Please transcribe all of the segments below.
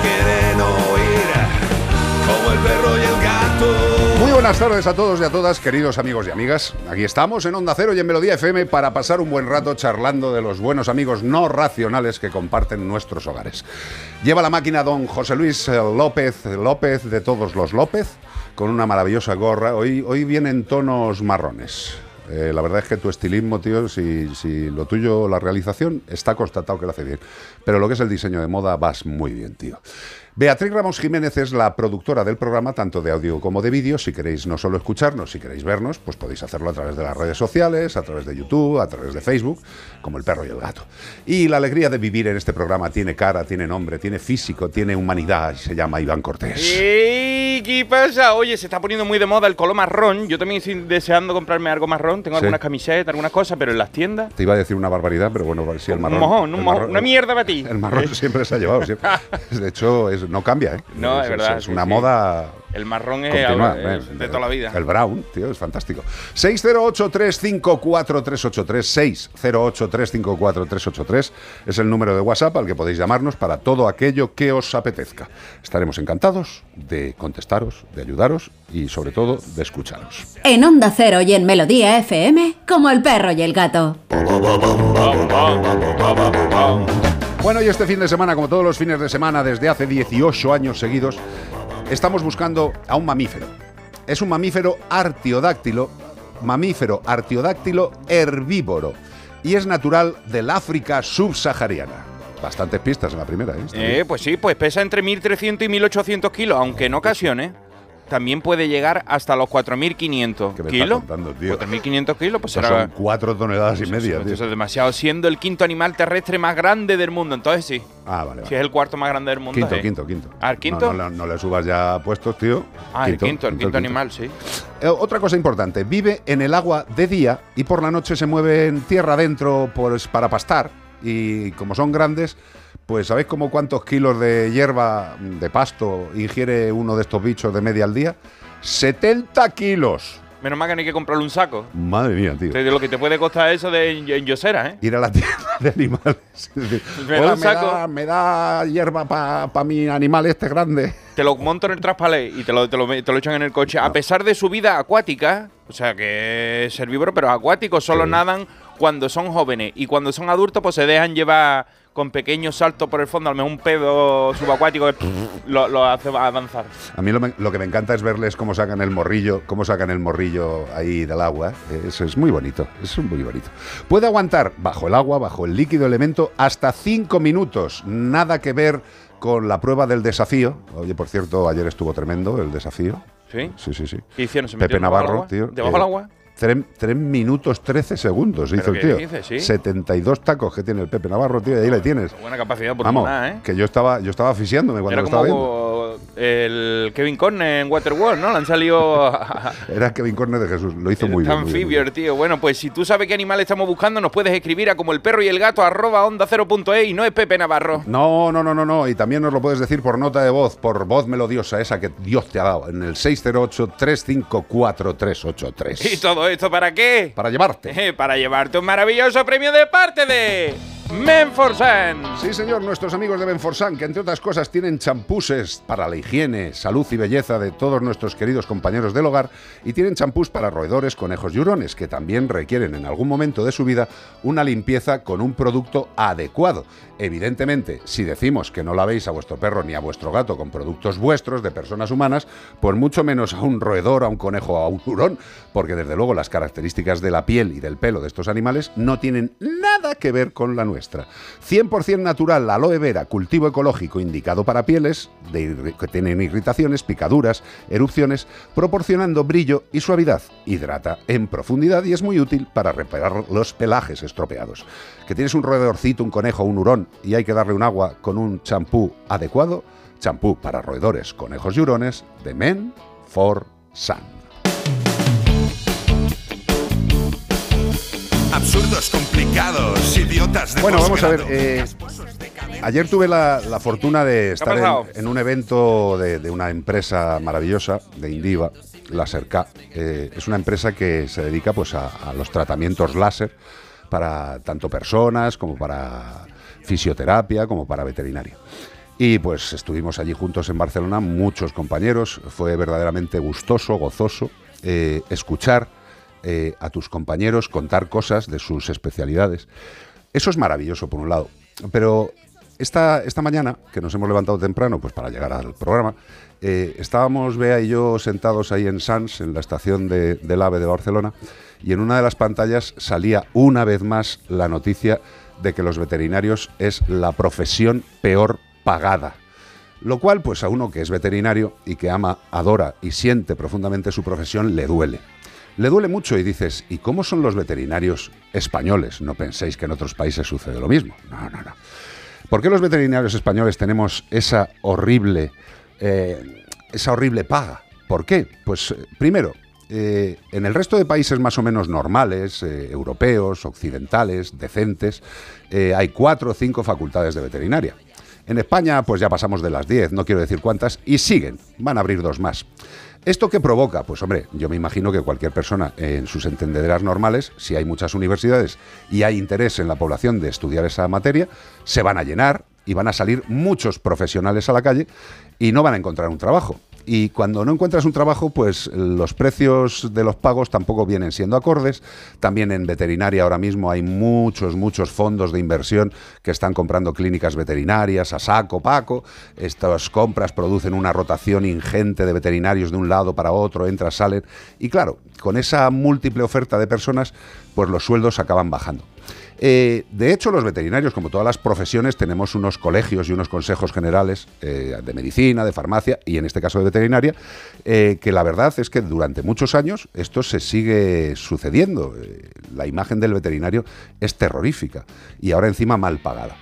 Quieren oír como el perro y el gato. Muy buenas tardes a todos y a todas, queridos amigos y amigas. Aquí estamos en Onda Cero y en Melodía FM para pasar un buen rato charlando de los buenos amigos no racionales que comparten nuestros hogares. Lleva la máquina don José Luis eh, López López de todos los López con una maravillosa gorra. Hoy, hoy viene en tonos marrones. Eh, la verdad es que tu estilismo, tío, si, si lo tuyo, la realización, está constatado que lo hace bien. Pero lo que es el diseño de moda, vas muy bien, tío. Beatriz Ramos Jiménez es la productora del programa, tanto de audio como de vídeo. Si queréis no solo escucharnos, si queréis vernos, pues podéis hacerlo a través de las redes sociales, a través de YouTube, a través de Facebook, como el perro y el gato. Y la alegría de vivir en este programa tiene cara, tiene nombre, tiene físico, tiene humanidad se llama Iván Cortés. ¡Ey! ¿Qué pasa? Oye, se está poniendo muy de moda el color marrón. Yo también estoy deseando comprarme algo marrón. Tengo Sí. algunas camisetas, algunas cosas, pero en las tiendas. Te iba a decir una barbaridad, pero bueno, si el marrón. un mojón, un mojón, marrón- una mierda para ti. El marrón siempre se ha llevado. siempre. De hecho, es- no cambia, ¿eh? No, es verdad, Es una sí. moda El marrón es, continua. algo- es eh, de toda la vida. El brown, tío, es fantástico. 608-354-383. 608-354-383 es el número de WhatsApp al que podéis llamarnos para todo aquello que os apetezca. Estaremos encantados de contestaros, de ayudaros y, sobre todo, de escucharos. En Onda Cero y en Melodía FM, como el perro y el gato. Bueno, y este fin de semana, como todos los fines de semana desde hace 18 años seguidos, estamos buscando a un mamífero. Es un mamífero artiodáctilo, mamífero artiodáctilo herbívoro, y es natural del África subsahariana. Bastantes pistas en la primera, ¿eh? Eh, pues sí, pues pesa entre 1.300 y 1.800 kilos, aunque en ocasiones también puede llegar hasta los 4.500 ¿Qué me estás kilos. contando, tío? 4.500 kilos, pues Eso será... son cuatro toneladas y media, Eso tío. es demasiado, siendo el quinto animal terrestre más grande del mundo. Entonces sí, Ah, vale, si es el cuarto más grande del mundo. Quinto, eh. quinto, quinto. Ah, ¿el quinto? No, no, no le subas ya puestos, tío. Ah, el quinto, el quinto animal, sí. Eh, otra cosa importante, vive en el agua de día y por la noche se mueve en tierra adentro pues, para pastar. Y como son grandes, pues ¿sabéis como cuántos kilos de hierba, de pasto, ingiere uno de estos bichos de media al día? 70 kilos. Menos mal que no hay que comprarle un saco. Madre mía, tío. De lo que te puede costar eso de en, Yosera, ¿eh? Ir a la tienda de animales. Me da "Hola, un me, saco". da, me da hierba para mi animal este grande. Te lo monto en el traspalé y te lo, te, lo, te lo echan en el coche. A pesar de su vida acuática, o sea que es herbívoro, pero acuático, solo Sí. nadan cuando son jóvenes. Y cuando son adultos, pues se dejan llevar con pequeños saltos por el fondo, a lo mejor un pedo subacuático que lo, lo hace avanzar. A mí lo, me- lo que me encanta es verles cómo sacan el morrillo, cómo sacan el morrillo ahí del agua. Eso es muy bonito, es muy bonito. Puede aguantar bajo el agua, bajo el líquido elemento, hasta 5 minutos. Nada que ver con la prueba del desafío. Oye, por cierto, ayer estuvo tremendo el desafío. ¿Sí? Sí, sí, sí. ¿Qué hicieron? ¿Se Pepe Navarro, agua? tío. ¿Debajo eh, del agua? 3, minutos 13 segundos hizo ¿Pero el tío. dices? Sí. 72 tacos que tiene el Pepe Navarro, tío, y ahí le tienes. Buena capacidad por Vamos, ¿eh? que yo estaba, yo estaba asfixiándome cuando Era lo estaba viendo. como salido el Kevin Corner en Waterworld, ¿no? Le han salido Era Kevin Corner de Jesús, lo hizo muy bien. muy bien, muy anfibios, tío. Bueno, pues si tú sabes qué animal estamos buscando, nos puedes escribir a como el perro y el gato arroba onda cero punto e y no es Pepe Navarro. No, no, no, no, no. Y también nos lo puedes decir por nota de voz, por voz melodiosa esa que Dios te ha dado, en el 608-354-383. ¿Y todo esto para qué? Para llevarte. Para llevarte un maravilloso premio de parte de Menforsan. Sí, señor, nuestros amigos de Benforsan, que entre otras cosas tienen champuses para la higiene, salud y belleza de todos nuestros queridos compañeros del hogar y tienen champús para roedores, conejos y hurones, que también requieren en algún momento de su vida una limpieza con un producto adecuado. Evidentemente, si decimos que no lavéis a vuestro perro ni a vuestro gato con productos vuestros de personas humanas, pues mucho menos a un roedor, a un conejo a un hurón, porque desde luego las características de la piel y del pelo de estos animales no tienen nada que ver con la nuestra. 100% natural, aloe vera, cultivo ecológico indicado para pieles que tienen irritaciones, picaduras, erupciones, proporcionando brillo y suavidad. Hidrata en profundidad y es muy útil para reparar los pelajes estropeados. Que tienes un roedorcito, un conejo, un hurón y hay que darle un agua con un champú adecuado, champú para roedores, conejos y hurones de Men for Sun. Absurdos, complicados, idiotas de Bueno, vamos a ver. eh, ayer tuve la, la fortuna de estar en, en un evento de, de una empresa maravillosa, de Indiva, la Serca. Eh, es una empresa que se dedica pues, a, a los tratamientos láser para tanto personas como para fisioterapia, como para veterinaria. Y pues estuvimos allí juntos en Barcelona, muchos compañeros. Fue verdaderamente gustoso, gozoso eh, escuchar eh, a tus compañeros contar cosas de sus especialidades. Eso es maravilloso, por un lado. Pero esta, esta mañana, que nos hemos levantado temprano pues para llegar al programa, eh, estábamos Bea y yo sentados ahí en Sans, en la estación de- del AVE de Barcelona, y en una de las pantallas salía una vez más la noticia de que los veterinarios es la profesión peor pagada. Lo cual, pues a uno que es veterinario y que ama, adora y siente profundamente su profesión, le duele. Le duele mucho y dices, ¿y cómo son los veterinarios españoles? No penséis que en otros países sucede lo mismo. No, no, no. ¿Por qué los veterinarios españoles tenemos esa horrible, eh, esa horrible paga? ¿Por qué? Pues eh, primero, eh, en el resto de países más o menos normales, europeos, occidentales, decentes, hay cuatro o cinco facultades de veterinaria. En España, pues ya pasamos de las 10, no quiero decir cuántas, y siguen, van a abrir dos más. ¿Esto qué provoca? Pues hombre, yo me imagino que cualquier persona en sus entendederas normales, si hay muchas universidades y hay interés en la población de estudiar esa materia, se van a llenar y van a salir muchos profesionales a la calle y no van a encontrar un trabajo. Y cuando no encuentras un trabajo, pues los precios de los pagos tampoco vienen siendo acordes. También en veterinaria ahora mismo hay muchos, muchos fondos de inversión que están comprando clínicas veterinarias a saco, paco. Estas compras producen una rotación ingente de veterinarios de un lado para otro, entran, salen. Y claro, con esa múltiple oferta de personas, pues los sueldos acaban bajando. Eh, de hecho, los veterinarios, como todas las profesiones, tenemos unos colegios y unos consejos generales eh, de medicina, de farmacia y en este caso de veterinaria, eh, que la verdad es que durante muchos años esto se sigue sucediendo. La imagen del veterinario es terrorífica y ahora encima mal pagada.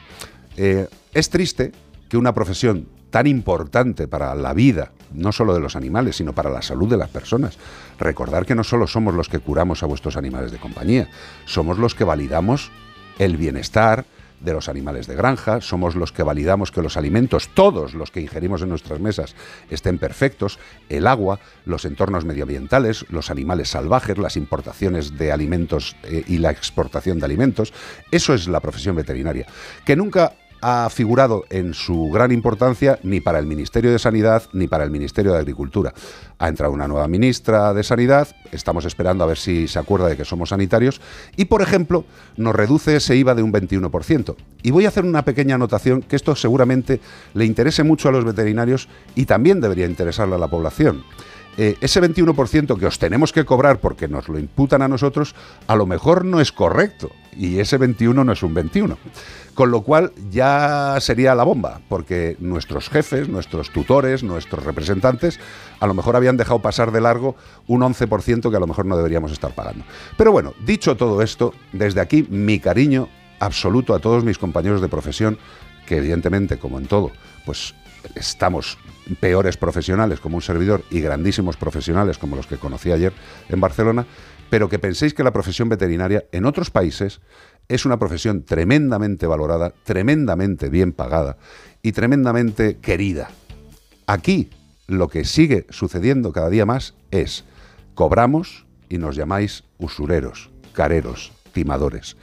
Es triste que una profesión tan importante para la vida, no solo de los animales, sino para la salud de las personas. Recordar que no solo somos los que curamos a vuestros animales de compañía, somos los que validamos el bienestar de los animales de granja, somos los que validamos que los alimentos, todos los que ingerimos en nuestras mesas, estén perfectos, el agua, los entornos medioambientales, los animales salvajes, las importaciones de alimentos eh, y la exportación de alimentos. Eso es la profesión veterinaria, que nunca ha figurado en su gran importancia ni para el Ministerio de Sanidad ni para el Ministerio de Agricultura. Ha entrado una nueva ministra de Sanidad, estamos esperando a ver si se acuerda de que somos sanitarios y, por ejemplo, nos reduce ese IVA de un 21%. Y voy a hacer una pequeña anotación que esto seguramente le interese mucho a los veterinarios y también debería interesarle a la población. Eh, ese 21% que os tenemos que cobrar porque nos lo imputan a nosotros, a lo mejor no es correcto. Y ese 21 no es un 21. Con lo cual ya sería la bomba, porque nuestros jefes, nuestros tutores, nuestros representantes, a lo mejor habían dejado pasar de largo un 11% que a lo mejor no deberíamos estar pagando. Pero bueno, dicho todo esto, desde aquí mi cariño absoluto a todos mis compañeros de profesión, que evidentemente, como en todo, pues estamos peores profesionales como un servidor y grandísimos profesionales como los que conocí ayer en Barcelona, pero que penséis que la profesión veterinaria en otros países es una profesión tremendamente valorada, tremendamente bien pagada y tremendamente querida. Aquí lo que sigue sucediendo cada día más es cobramos y nos llamáis usureros, careros, timadores.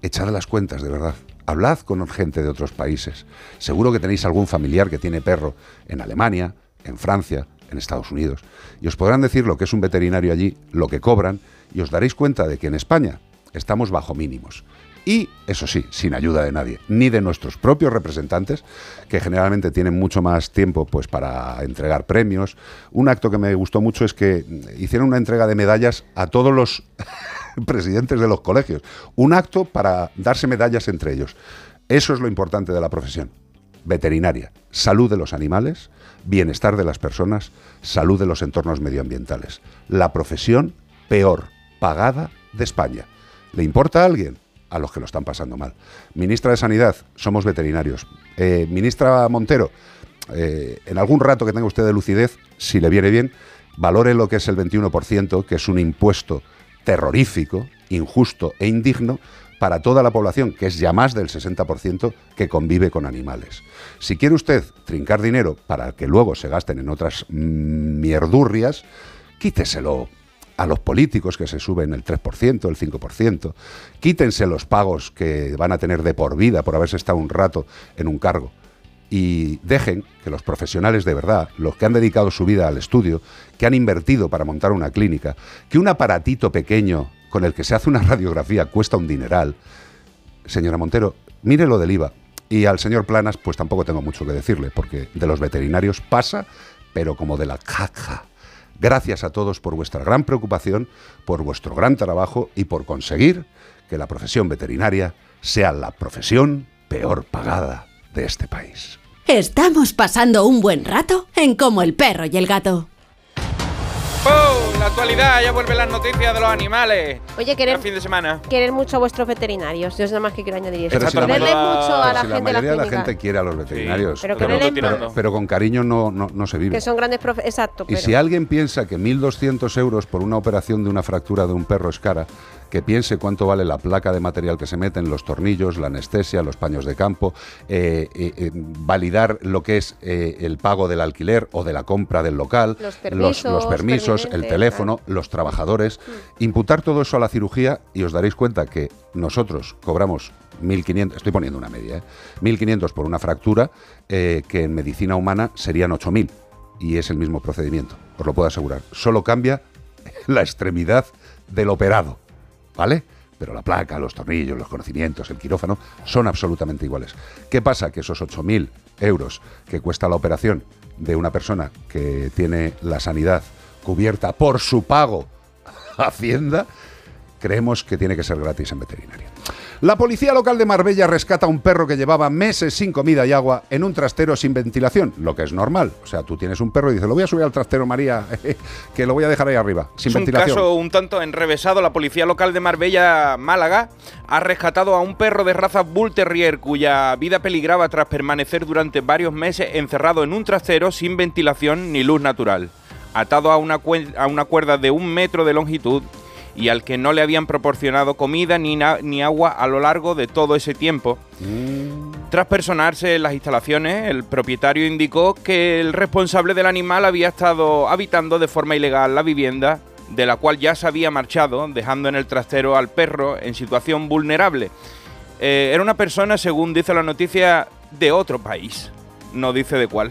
Echad las cuentas, de verdad. Hablad con gente de otros países. Seguro que tenéis algún familiar que tiene perro en Alemania, en Francia, en Estados Unidos. Y os podrán decir lo que es un veterinario allí, lo que cobran, y os daréis cuenta de que en España estamos bajo mínimos. Y, eso sí, sin ayuda de nadie, ni de nuestros propios representantes, que generalmente tienen mucho más tiempo pues, para entregar premios. Un acto que me gustó mucho es que hicieron una entrega de medallas a todos los presidentes de los colegios. Un acto para darse medallas entre ellos. Eso es lo importante de la profesión. Veterinaria, salud de los animales, bienestar de las personas, salud de los entornos medioambientales. La profesión peor pagada de España. ¿Le importa a alguien? A los que lo están pasando mal. Ministra de Sanidad, somos veterinarios. Eh, ministra Montero, eh, en algún rato que tenga usted de lucidez, si le viene bien, valore lo que es el 21%, que es un impuesto terrorífico, injusto e indigno para toda la población, que es ya más del 60% que convive con animales. Si quiere usted trincar dinero para que luego se gasten en otras mierdurrias, quíteselo a los políticos que se suben el 3%, el 5%, quítense los pagos que van a tener de por vida por haberse estado un rato en un cargo y dejen que los profesionales de verdad, los que han dedicado su vida al estudio, que han invertido para montar una clínica, que un aparatito pequeño con el que se hace una radiografía cuesta un dineral. Señora Montero, mire lo del IVA. Y al señor Planas, pues tampoco tengo mucho que decirle, porque de los veterinarios pasa, pero como de la caja. Gracias a todos por vuestra gran preocupación, por vuestro gran trabajo y por conseguir que la profesión veterinaria sea la profesión peor pagada de este país. Estamos pasando un buen rato en Como el perro y el gato. ¡Oh! La actualidad, ya vuelven las noticias de los animales. Oye, querer, El fin de semana. querer mucho a vuestros veterinarios. Yo es nada más que quiero añadir eso. Pero si la Quererle mayoría- mucho a la Si gente mayoría de la gente quiere a los veterinarios, Sí, Pero pero, que le den- pero- pero con cariño no, no, no se vive. Que son grandes profe Exacto. Y pero- si alguien piensa que 1.200 euros por una operación de una fractura de un perro es cara, que piense cuánto vale la placa de material que se meten, los tornillos, la anestesia, los paños de campo, eh, eh, eh, validar lo que es el pago del alquiler o de la compra del local, Los permisos los permisos, el teléfono, los trabajadores, imputar todo eso a la cirugía y os daréis cuenta que nosotros cobramos 1.500, estoy poniendo una media, ¿eh? 1.500 por una fractura, eh, que en medicina humana serían 8.000 y es el mismo procedimiento, os lo puedo asegurar. Solo cambia la extremidad del operado, ¿vale? Pero la placa, los tornillos, los conocimientos, el quirófano son absolutamente iguales. ¿Qué pasa? Que esos 8.000 euros que cuesta la operación de una persona que tiene la sanidad cubierta por su pago a Hacienda, creemos que tiene que ser gratis en veterinaria. La policía local de Marbella rescata a un perro que llevaba meses sin comida y agua en un trastero sin ventilación, lo que es normal. O sea, tú tienes un perro y dices, lo voy a subir al trastero, María, que lo voy a dejar ahí arriba, sin es un ventilación. caso un tanto enrevesado. La policía local de Marbella, Málaga, ha rescatado a un perro de raza Bull Terrier cuya vida peligraba tras permanecer durante varios meses encerrado en un trastero sin ventilación ni luz natural. Atado a una, a una cuerda de un metro de longitud y al que no le habían proporcionado comida ni, ni agua a lo largo de todo ese tiempo. Tras personarse en las instalaciones, el propietario indicó que el responsable del animal había estado habitando de forma ilegal la vivienda, de la cual ya se había marchado, dejando en el trastero al perro en situación vulnerable. Eh, era una persona, según dice la noticia, de otro país. No dice de cuál.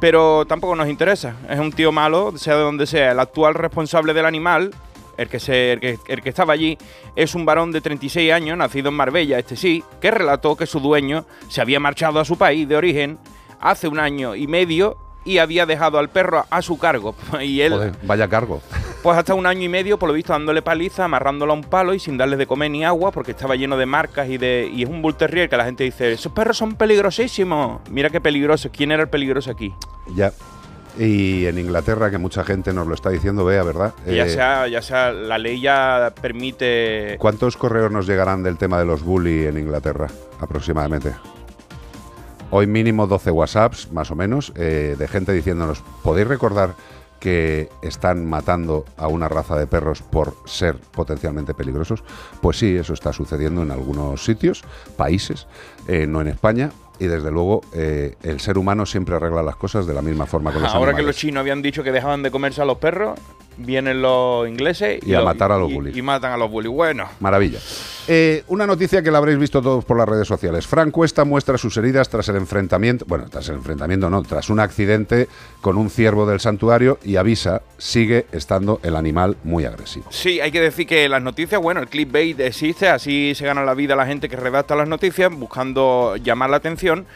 Pero tampoco nos interesa. Es un tío malo, sea de donde sea. El actual responsable del animal, el que, se, el que, el que estaba allí, es un varón de 36 años, nacido en Marbella, este sí, que relató que su dueño se había marchado a su país de origen hace un año y medio y había dejado al perro a su cargo. Y él, Joder, vaya cargo. pues hasta un año y medio, por lo visto, dándole paliza, amarrándolo a un palo y sin darles de comer ni agua, porque estaba lleno de marcas y de. Y es un bull terrier que la gente dice, esos perros son peligrosísimos. Mira qué peligroso. ¿Quién era el peligroso aquí? Ya. Y en Inglaterra, que mucha gente nos lo está diciendo, vea, ¿verdad? Ya Eh, sea, ya sea, la ley ya permite. ¿Cuántos correos nos llegarán del tema de los bully en Inglaterra, aproximadamente? Hoy mínimo 12 WhatsApps, más o menos, eh, de gente diciéndonos, ¿podéis recordar que están matando a una raza de perros por ser potencialmente peligrosos? Pues sí, eso está sucediendo en algunos sitios, países, eh, no en España. Y desde luego eh, el ser humano siempre arregla las cosas de la misma forma con los Ahora que los chinos habían dicho que dejaban de comerse a los perros, vienen los ingleses Y a matar a los y- bullies. Y matan a los bullies. Bueno, Maravilla. Eh, una noticia que la habréis visto todos por las redes sociales. Fran Cuesta muestra sus heridas tras el enfrentamiento, bueno, tras el enfrentamiento no, tras un accidente con un ciervo del santuario y avisa, sigue estando el animal muy agresivo. Sí, hay que decir que las noticias, bueno, el clickbait existe, así se gana la vida la gente que redacta las noticias buscando llamar la atención.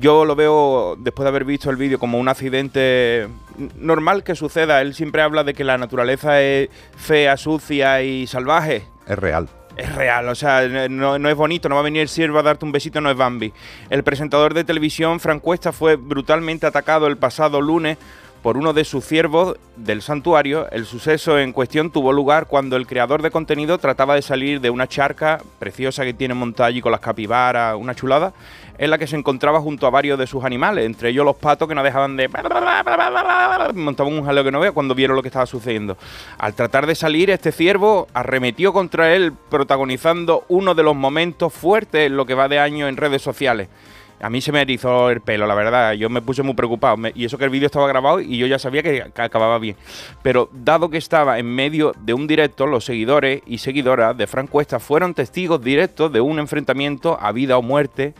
Yo lo veo, después de haber visto el vídeo, como un accidente normal que suceda. Él siempre habla de que la naturaleza es fea, sucia y salvaje. Es real. Es real, o sea, no, no es bonito, no va a venir el siervo a darte un besito, no es Bambi. El presentador de televisión, Frank Cuesta, fue brutalmente atacado el pasado lunes por uno de sus ciervos del santuario. El suceso en cuestión tuvo lugar cuando el creador de contenido trataba de salir de una charca preciosa que tiene montada allí con las capibaras, una chulada, en la que se encontraba junto a varios de sus animales, entre ellos los patos que no dejaban de... montaban un jaleo que no vea cuando vieron lo que estaba sucediendo. Al tratar de salir, este ciervo arremetió contra él, protagonizando uno de los momentos fuertes en lo que va de año en redes sociales. A mí se me erizó el pelo, la verdad. Yo me puse muy preocupado. Me- y eso que el vídeo estaba grabado y yo ya sabía que, que acababa bien. Pero dado que estaba en medio de un directo, los seguidores y seguidoras de Frank Cuesta fueron testigos directos de un enfrentamiento a vida o muerte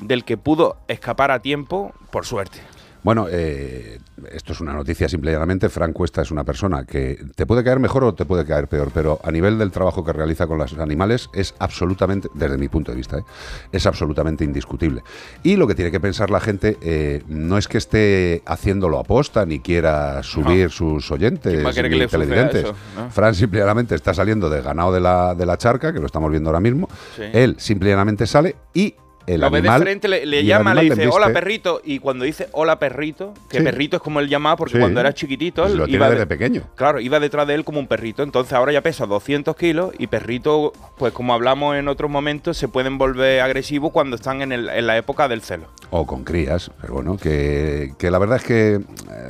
del que pudo escapar a tiempo, por suerte. Bueno, eh, esto es una noticia simple y llanamente. Frank Cuesta es una persona que te puede caer mejor o te puede caer peor, pero a nivel del trabajo que realiza con los animales es absolutamente, desde mi punto de vista, ¿eh? es absolutamente indiscutible. Y lo que tiene que pensar la gente eh, no es que esté haciéndolo aposta ni quiera subir sus oyentes ¿Quién va a querer que ni televidentes. eso, no? Fran simple y llanamente está saliendo de ganado de la, de la charca, que lo estamos viendo ahora mismo. Sí. Él simple y llanamente sale y el lo ve animal... de frente, le, llama, le dice, hola perrito. Y cuando dice hola perrito, que Sí. perrito es como él llamaba porque Sí. cuando era chiquitito, él Lo tiene iba desde de- pequeño. Claro, iba detrás de él como un perrito. Entonces ahora ya pesa 200 kilos y perrito, pues como hablamos en otros momentos, se pueden volver agresivos cuando están en, el- en la época del celo. O con crías, pero bueno, que, que la verdad es que eh,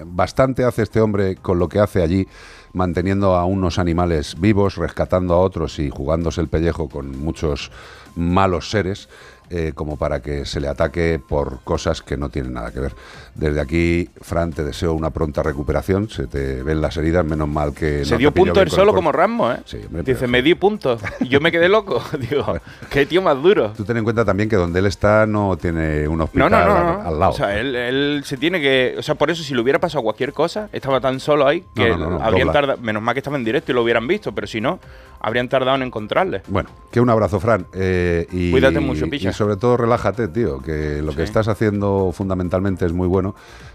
bastante hace este hombre con lo que hace allí, manteniendo a unos animales vivos, rescatando a otros y jugándose el pellejo con muchos malos seres. Eh, como para que se le ataque por cosas que no tienen nada que ver. Desde aquí, Fran, te deseo una pronta recuperación. Se te ven las heridas, menos mal que se no dio punto él el solo como Ramos, ¿eh? Sí, hombre, Dice, pero- me di puntos. Y yo me quedé loco. Digo, qué tío más duro. Tú ten en cuenta también que donde él está no tiene un hospital no, no, al, lado. O sea, él, él se tiene que. O sea, por eso, si le hubiera pasado cualquier cosa, estaba tan solo ahí que habrían tardado. Menos mal que estaba en directo y lo hubieran visto, pero si no, habrían tardado en encontrarle. Bueno, que un abrazo, Fran. eh, y, Cuídate mucho, picha. Y sobre todo relájate, tío, que lo que Sí. estás haciendo fundamentalmente es muy bueno,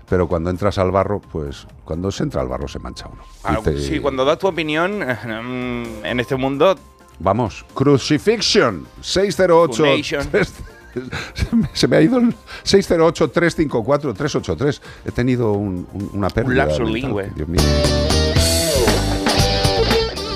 pero cuando entras al barro, pues cuando se entra al barro se mancha uno. Ah, te- Sí, cuando das tu opinión en este mundo, Vamos, Crucifixion 608. Funation. Se me- ha ido el 608-354-383. He tenido un- un- una pérdida. lapsus mental, lingüe. Dios mío.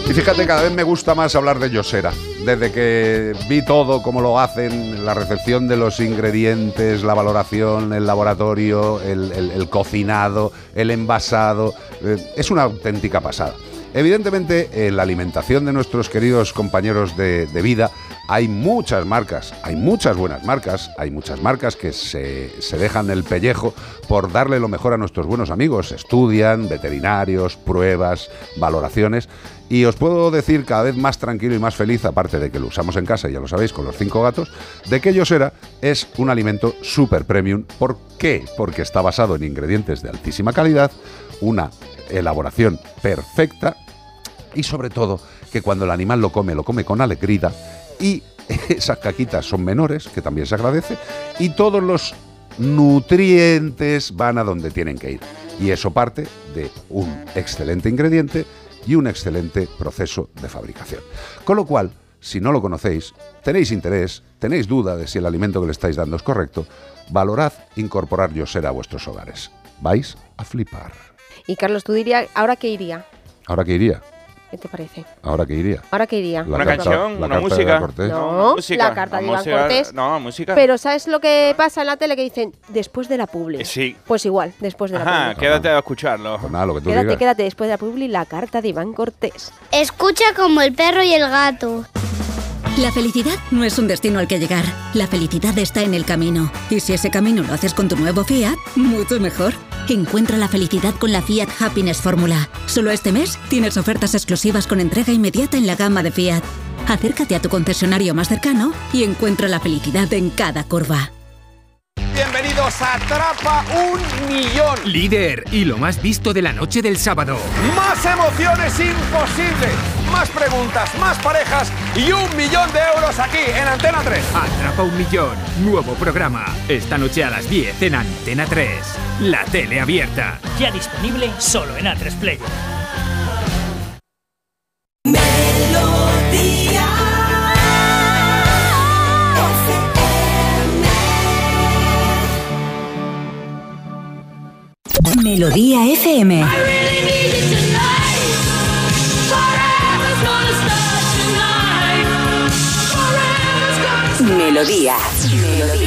Y fíjate, cada vez me gusta más hablar de Yosera. Desde que vi todo, cómo lo hacen, la recepción de los ingredientes, la valoración, el laboratorio, el, cocinado, el envasado, eh, es una auténtica pasada. Evidentemente, en la alimentación de nuestros queridos compañeros de vida hay muchas marcas, hay muchas buenas marcas, hay muchas marcas que se, se dejan el pellejo por darle lo mejor a nuestros buenos amigos. Estudian, veterinarios, pruebas, valoraciones. Y os puedo decir cada vez más tranquilo y más feliz, aparte de que lo usamos en casa, ya lo sabéis, con los cinco gatos, de que Yosera es un alimento super premium. ¿Por qué? Porque está basado en ingredientes de altísima calidad, una elaboración perfecta y sobre todo que cuando el animal lo come, lo come con alegría y esas caquitas son menores, que también se agradece, y todos los nutrientes van a donde tienen que ir. Y eso parte de un excelente ingrediente y un excelente proceso de fabricación. Con lo cual, si no lo conocéis, tenéis interés, tenéis duda de si el alimento que le estáis dando es correcto, valorad incorporar Yosera a vuestros hogares. Vais a flipar. Y Carlos, tú dirías, ¿ahora qué iría? ¿Ahora qué iría? ¿Qué te parece? ¿Ahora qué iría? ¿Ahora qué iría? La Una carta- canción, la una carta de música. Cortés. No. música, la carta de Iván música- Cortés. No, música. Pero ¿sabes lo que pasa en la tele? Que dicen después de la publi. Eh, sí. Pues igual, después de la Ajá, publi. quédate a escucharlo. Pues nada, lo que tú Quédate, digas. quédate después de la publi la carta de Iván Cortés. Escucha como el perro y el gato. La felicidad no es un destino al que llegar. La felicidad está en el camino. Y si ese camino lo haces con tu nuevo Fiat, mucho mejor. Encuentra la felicidad con la Fiat Happiness Fórmula. Solo este mes tienes ofertas exclusivas con entrega inmediata en la gama de Fiat. Acércate a tu concesionario más cercano y encuentra la felicidad en cada curva. Bienvenidos a Atrapa un Millón. Líder y lo más visto de la noche del sábado. Más emociones imposibles. Más preguntas, más parejas y un millón de euros aquí en Antena 3. Atrapa un millón. Nuevo programa. Esta noche a las 10 en Antena 3. La tele abierta. Ya disponible solo en A3 Player. Melodía FM. Melodía. Melodía.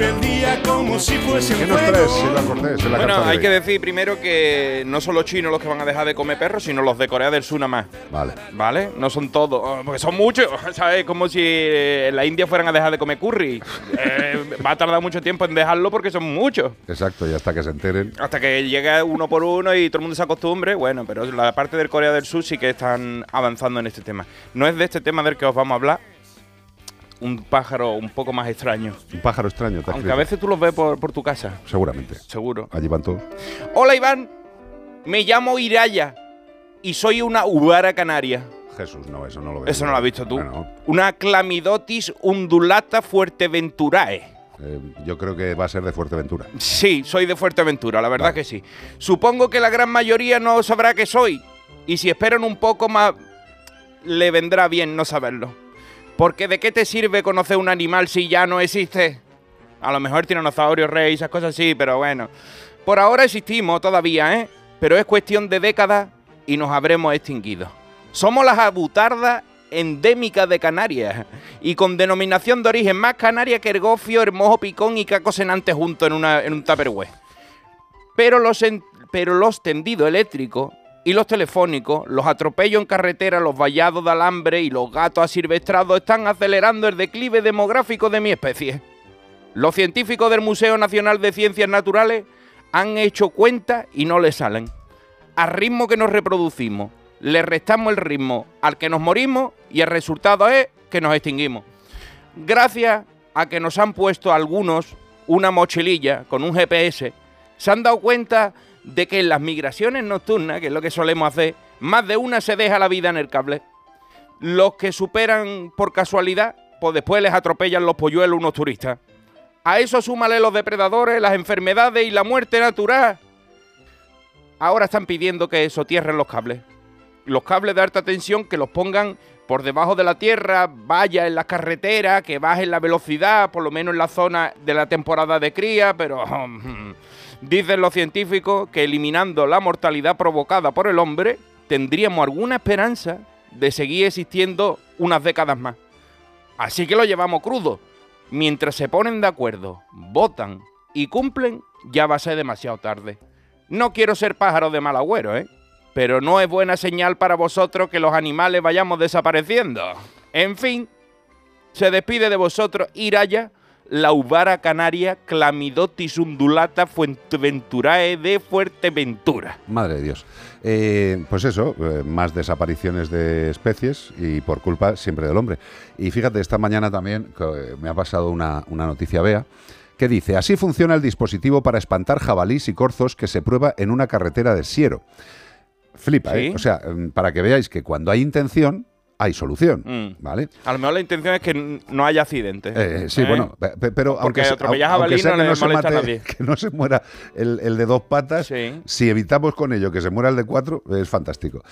vive el día como si fuese ¿Qué un nos juego. traes, Silva Cortés, en la Bueno, carta de hay hoy? que decir primero que no son los chinos los que van a dejar de comer perros, sino los de Corea del Sur nada más. Vale. ¿Vale? No son todos, oh, porque son muchos, ¿sabes? Como si eh, en la India fueran a dejar de comer curry. Eh, va a tardar mucho tiempo en dejarlo porque son muchos. Exacto, y hasta que se enteren. Hasta que llegue uno por uno y todo el mundo se acostumbre, bueno, pero la parte del Corea del Sur sí que están avanzando en este tema. No es de este tema del que os vamos a hablar, un pájaro un poco más extraño. Un pájaro extraño, te Aunque a veces tú los ves por, por tu casa, Seguramente. seguro. Allí van todos. Hola Iván, me llamo Iraya y soy una ubara canaria. Jesús, no, eso no lo veo. Eso no lo has visto tú. Una clamidotis undulata fuerteventurae. eh, yo creo que va a ser de Fuerteventura. Sí, soy de Fuerteventura, la verdad que sí. Supongo que la gran mayoría no sabrá que soy. Y si esperan un poco más, le vendrá bien no saberlo. Porque ¿de qué te sirve conocer un animal si ya no existe? A lo mejor tiranosaurio rey, esas cosas sí, pero bueno. Por ahora existimos todavía, ¿eh? Pero es cuestión de décadas y nos habremos extinguido. Somos las abutardas endémicas de Canarias y con denominación de origen más canaria que el gofio, el mojo picón y caco senante juntos en, un tupperware. Pero los, pero los tendidos eléctricos y los telefónicos, los atropellos en carretera, los vallados de alambre y los gatos asilvestrados están acelerando el declive demográfico de mi especie. Los científicos del Museo Nacional de Ciencias Naturales han hecho cuenta y no le salen. Al ritmo que nos reproducimos, le restamos el ritmo al que nos morimos y el resultado es que nos extinguimos. Gracias a que nos han puesto algunos una mochililla con un GPS, se han dado cuenta de que en las migraciones nocturnas, que es lo que solemos hacer, más de una se deja la vida en el cable. Los que superan por casualidad, pues después les atropellan los polluelos unos turistas. A eso súmale los depredadores, las enfermedades y la muerte natural. Ahora están pidiendo que sotierren los cables. los cables de alta tensión que los pongan por debajo de la tierra, vaya en la carretera, que bajen la velocidad, por lo menos en la zona de la temporada de cría, pero dicen los científicos que eliminando la mortalidad provocada por el hombre, tendríamos alguna esperanza de seguir existiendo unas décadas más. Así que lo llevamos crudo. Mientras se ponen de acuerdo, votan y cumplen, ya va a ser demasiado tarde. No quiero ser pájaro de mal agüero, ¿eh? Pero no es buena señal para vosotros que los animales vayamos desapareciendo. En fin, se despide de vosotros Iraya, la uvara canaria Clamidotis undulata fuenteventurae de Fuerteventura. Madre de Dios. Eh, pues eso, eh, más desapariciones de especies y por culpa siempre del hombre. Y fíjate, esta mañana también que, eh, me ha pasado una, una noticia Bea que dice, así funciona el dispositivo para espantar jabalís y corzos que se prueba en una carretera de Siero. Flipa, ¿eh? O sea, mm, para que veáis que cuando hay intención, hay solución, Mm. ¿vale? A lo mejor la intención es que no haya accidentes. Eh, sí, ¿eh? bueno, pe- pe- pero Porque aunque, atropellar aunque sea no que le no, se molesta a mate- nadie. que no se muera el, el de dos patas, Sí. si evitamos con ello que se muera el de cuatro, es fantástico.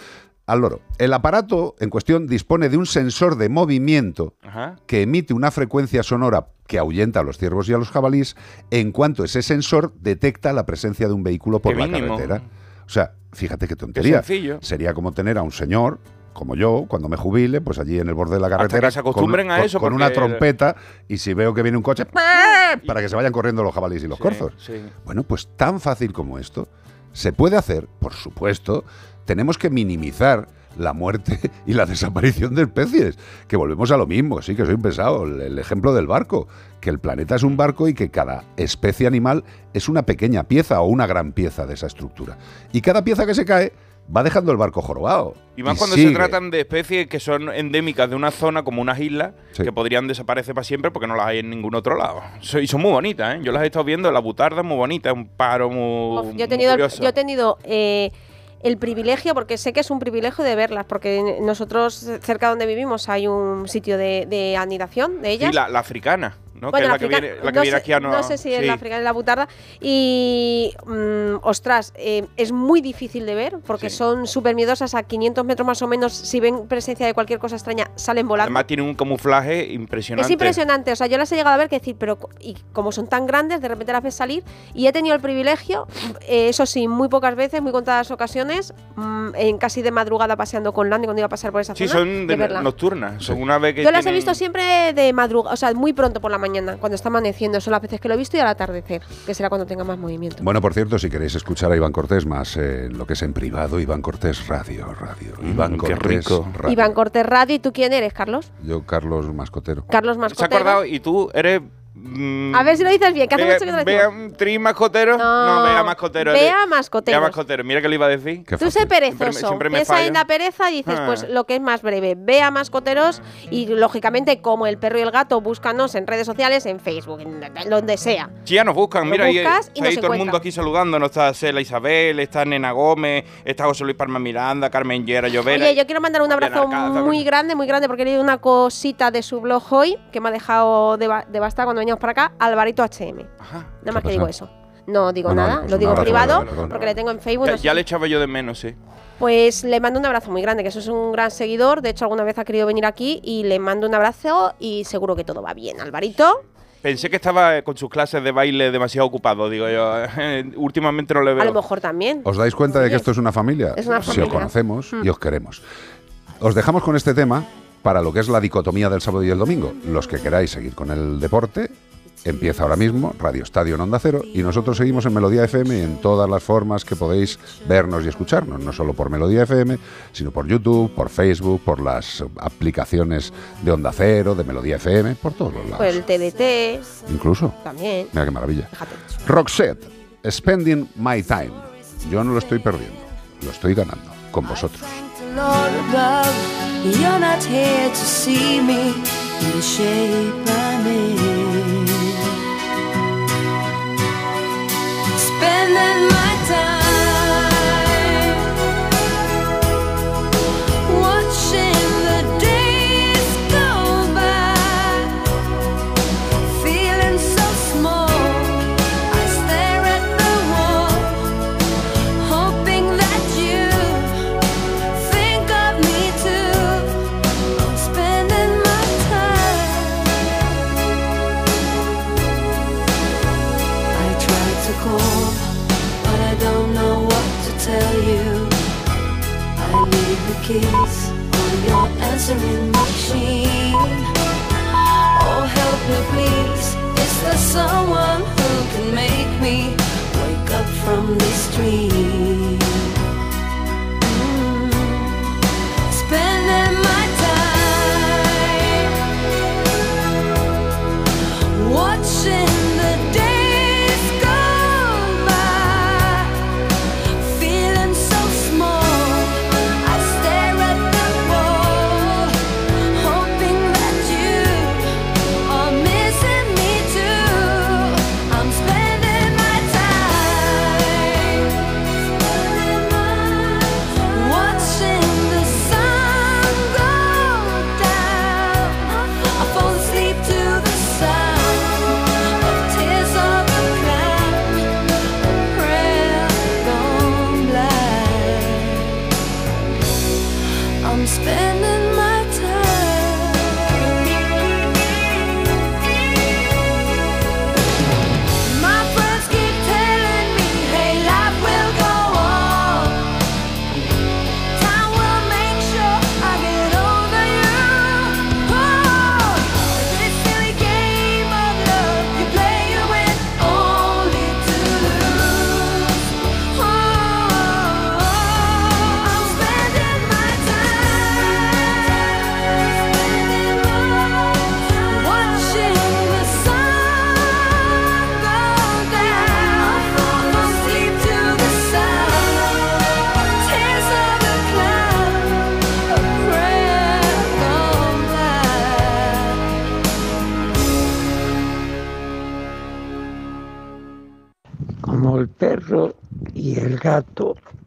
Al loro. El aparato en cuestión dispone de un sensor de movimiento Ajá. que emite una frecuencia sonora que ahuyenta a los ciervos y a los jabalís en cuanto ese sensor detecta la presencia de un vehículo por Qué la mínimo. carretera. O sea, fíjate qué tontería. sencillo. Sería como tener a un señor como yo, cuando me jubile, pues allí en el borde de la Hasta carretera, que se acostumbren con, a con- eso, con una porque- trompeta, y si veo que viene un coche, para que se vayan corriendo los jabalíes y los Sí, corzos. sí. Bueno, pues tan fácil como esto. Se puede hacer, por supuesto. Tenemos que minimizar la muerte y la desaparición de especies. Que volvemos a lo mismo, sí que soy un pesado. El, el ejemplo del barco. Que el planeta es un barco y que cada especie animal es una pequeña pieza o una gran pieza de esa estructura. Y cada pieza que se cae va dejando el barco jorobado. Y más Y cuando sigue. se tratan de especies que son endémicas de una zona como unas islas Sí. que podrían desaparecer para siempre porque no las hay en ningún otro lado. So- Y son muy bonitas, ¿eh? Yo las he estado viendo, la butarda es muy bonita, un paro muy, Uf, yo he tenido, el- curioso. yo he tenido eh, el privilegio, porque sé que es un privilegio de verlas, porque nosotros cerca donde vivimos hay un sitio de, de anidación de ellas. Sí, la, la africana, ¿no? Bueno, que es la, la que africa- viene, la que no viene sé- aquí a No sé si es sí. la africana, es la butarda. Y, mm, ostras, eh, es muy difícil de ver porque Sí. son súper miedosas. A 500 metros más o menos, si ven presencia de cualquier cosa extraña, salen volando. Además tienen un camuflaje impresionante. Es impresionante, o sea, yo las he llegado a ver que decir, pero y como son tan grandes, de repente las ves salir y he tenido el privilegio, eh, eso sí, muy pocas veces, muy contadas ocasiones, mm, en casi de madrugada paseando con Landy cuando iba a pasar por esa Sí, zona. son de nocturnas. Son una vez que Yo las he visto siempre de madrugada, o sea, muy pronto por la mañana, cuando está amaneciendo. Son las veces que lo he visto y al atardecer, que será cuando tenga más movimiento. Bueno, por cierto, si queréis escuchar a Iván Cortés más eh, en lo que es en privado, Iván Cortés Radio, Radio. Iván Mm, qué Cortés rico. Radio. Iván Cortés Radio, ¿y tú quién eres, Carlos? Yo, Carlos Mascotero. Carlos ¿Se ha Mascotero. acordado? Y tú eres... mm, A ver si lo dices bien, que hace Bea- mucho que no lo Bea- decimos. ¿Tri mascotero? No, Bea mascotero. Bea mascotero. Bea mascotero. Mira que le iba a decir. Qué Tú sé perezoso. siempre me Piensa fallo. en la pereza y dices, Ah. pues lo que es más breve. Ve a Mascoteros y lógicamente, como el perro y el gato, búscanos en redes sociales, en Facebook, en donde sea. Sí, ya nos buscan. Lo Mira, ahí y está nos ahí todo el mundo aquí saludando. No está Cela Isabel, está Nena Gómez, está José Luis Palma Miranda, Carmen Yera, Llovera. Oye, yo quiero mandar un abrazo muy grande, muy grande, porque he leído una cosita de su blog hoy que me ha dejado deva- devastada cuando para acá, Alvarito HM. Ajá. Nada más ¿Qué que digo eso. No digo nada, pues lo un digo en privado, porque le tengo en Facebook. Ya, no sé ya si- le echaba yo de menos, sí. Pues le mando un abrazo muy grande, que eso es un gran seguidor. De hecho, alguna vez ha querido venir aquí y le mando un abrazo y seguro que todo va bien. Alvarito, Pensé que estaba eh, con sus clases de baile demasiado ocupado, digo yo. Últimamente no le veo. a lo mejor también. ¿Os dais cuenta de que esto es una familia? es una Si os familia. conocemos Mm. y os queremos. Os dejamos con este tema para lo que es la dicotomía del sábado y el domingo. Los que queráis seguir con el deporte, empieza ahora mismo Radio Estadio en Onda Cero y nosotros seguimos en Melodía FM en todas las formas que podéis vernos y escucharnos, no solo por Melodía FM, sino por YouTube, por Facebook, por las aplicaciones de Onda Cero, de Melodía FM, por todos los Por lados. el TDT Incluso. también. Mira qué maravilla. Fíjate. Roxette, Spending My Time. Yo no lo estoy perdiendo, lo estoy ganando con vosotros. Lord above, you're not here to see me in the shape I'm in. Spending my time leave on your answering machine. Oh, help me, please. Is there someone who can make me wake up from this dream?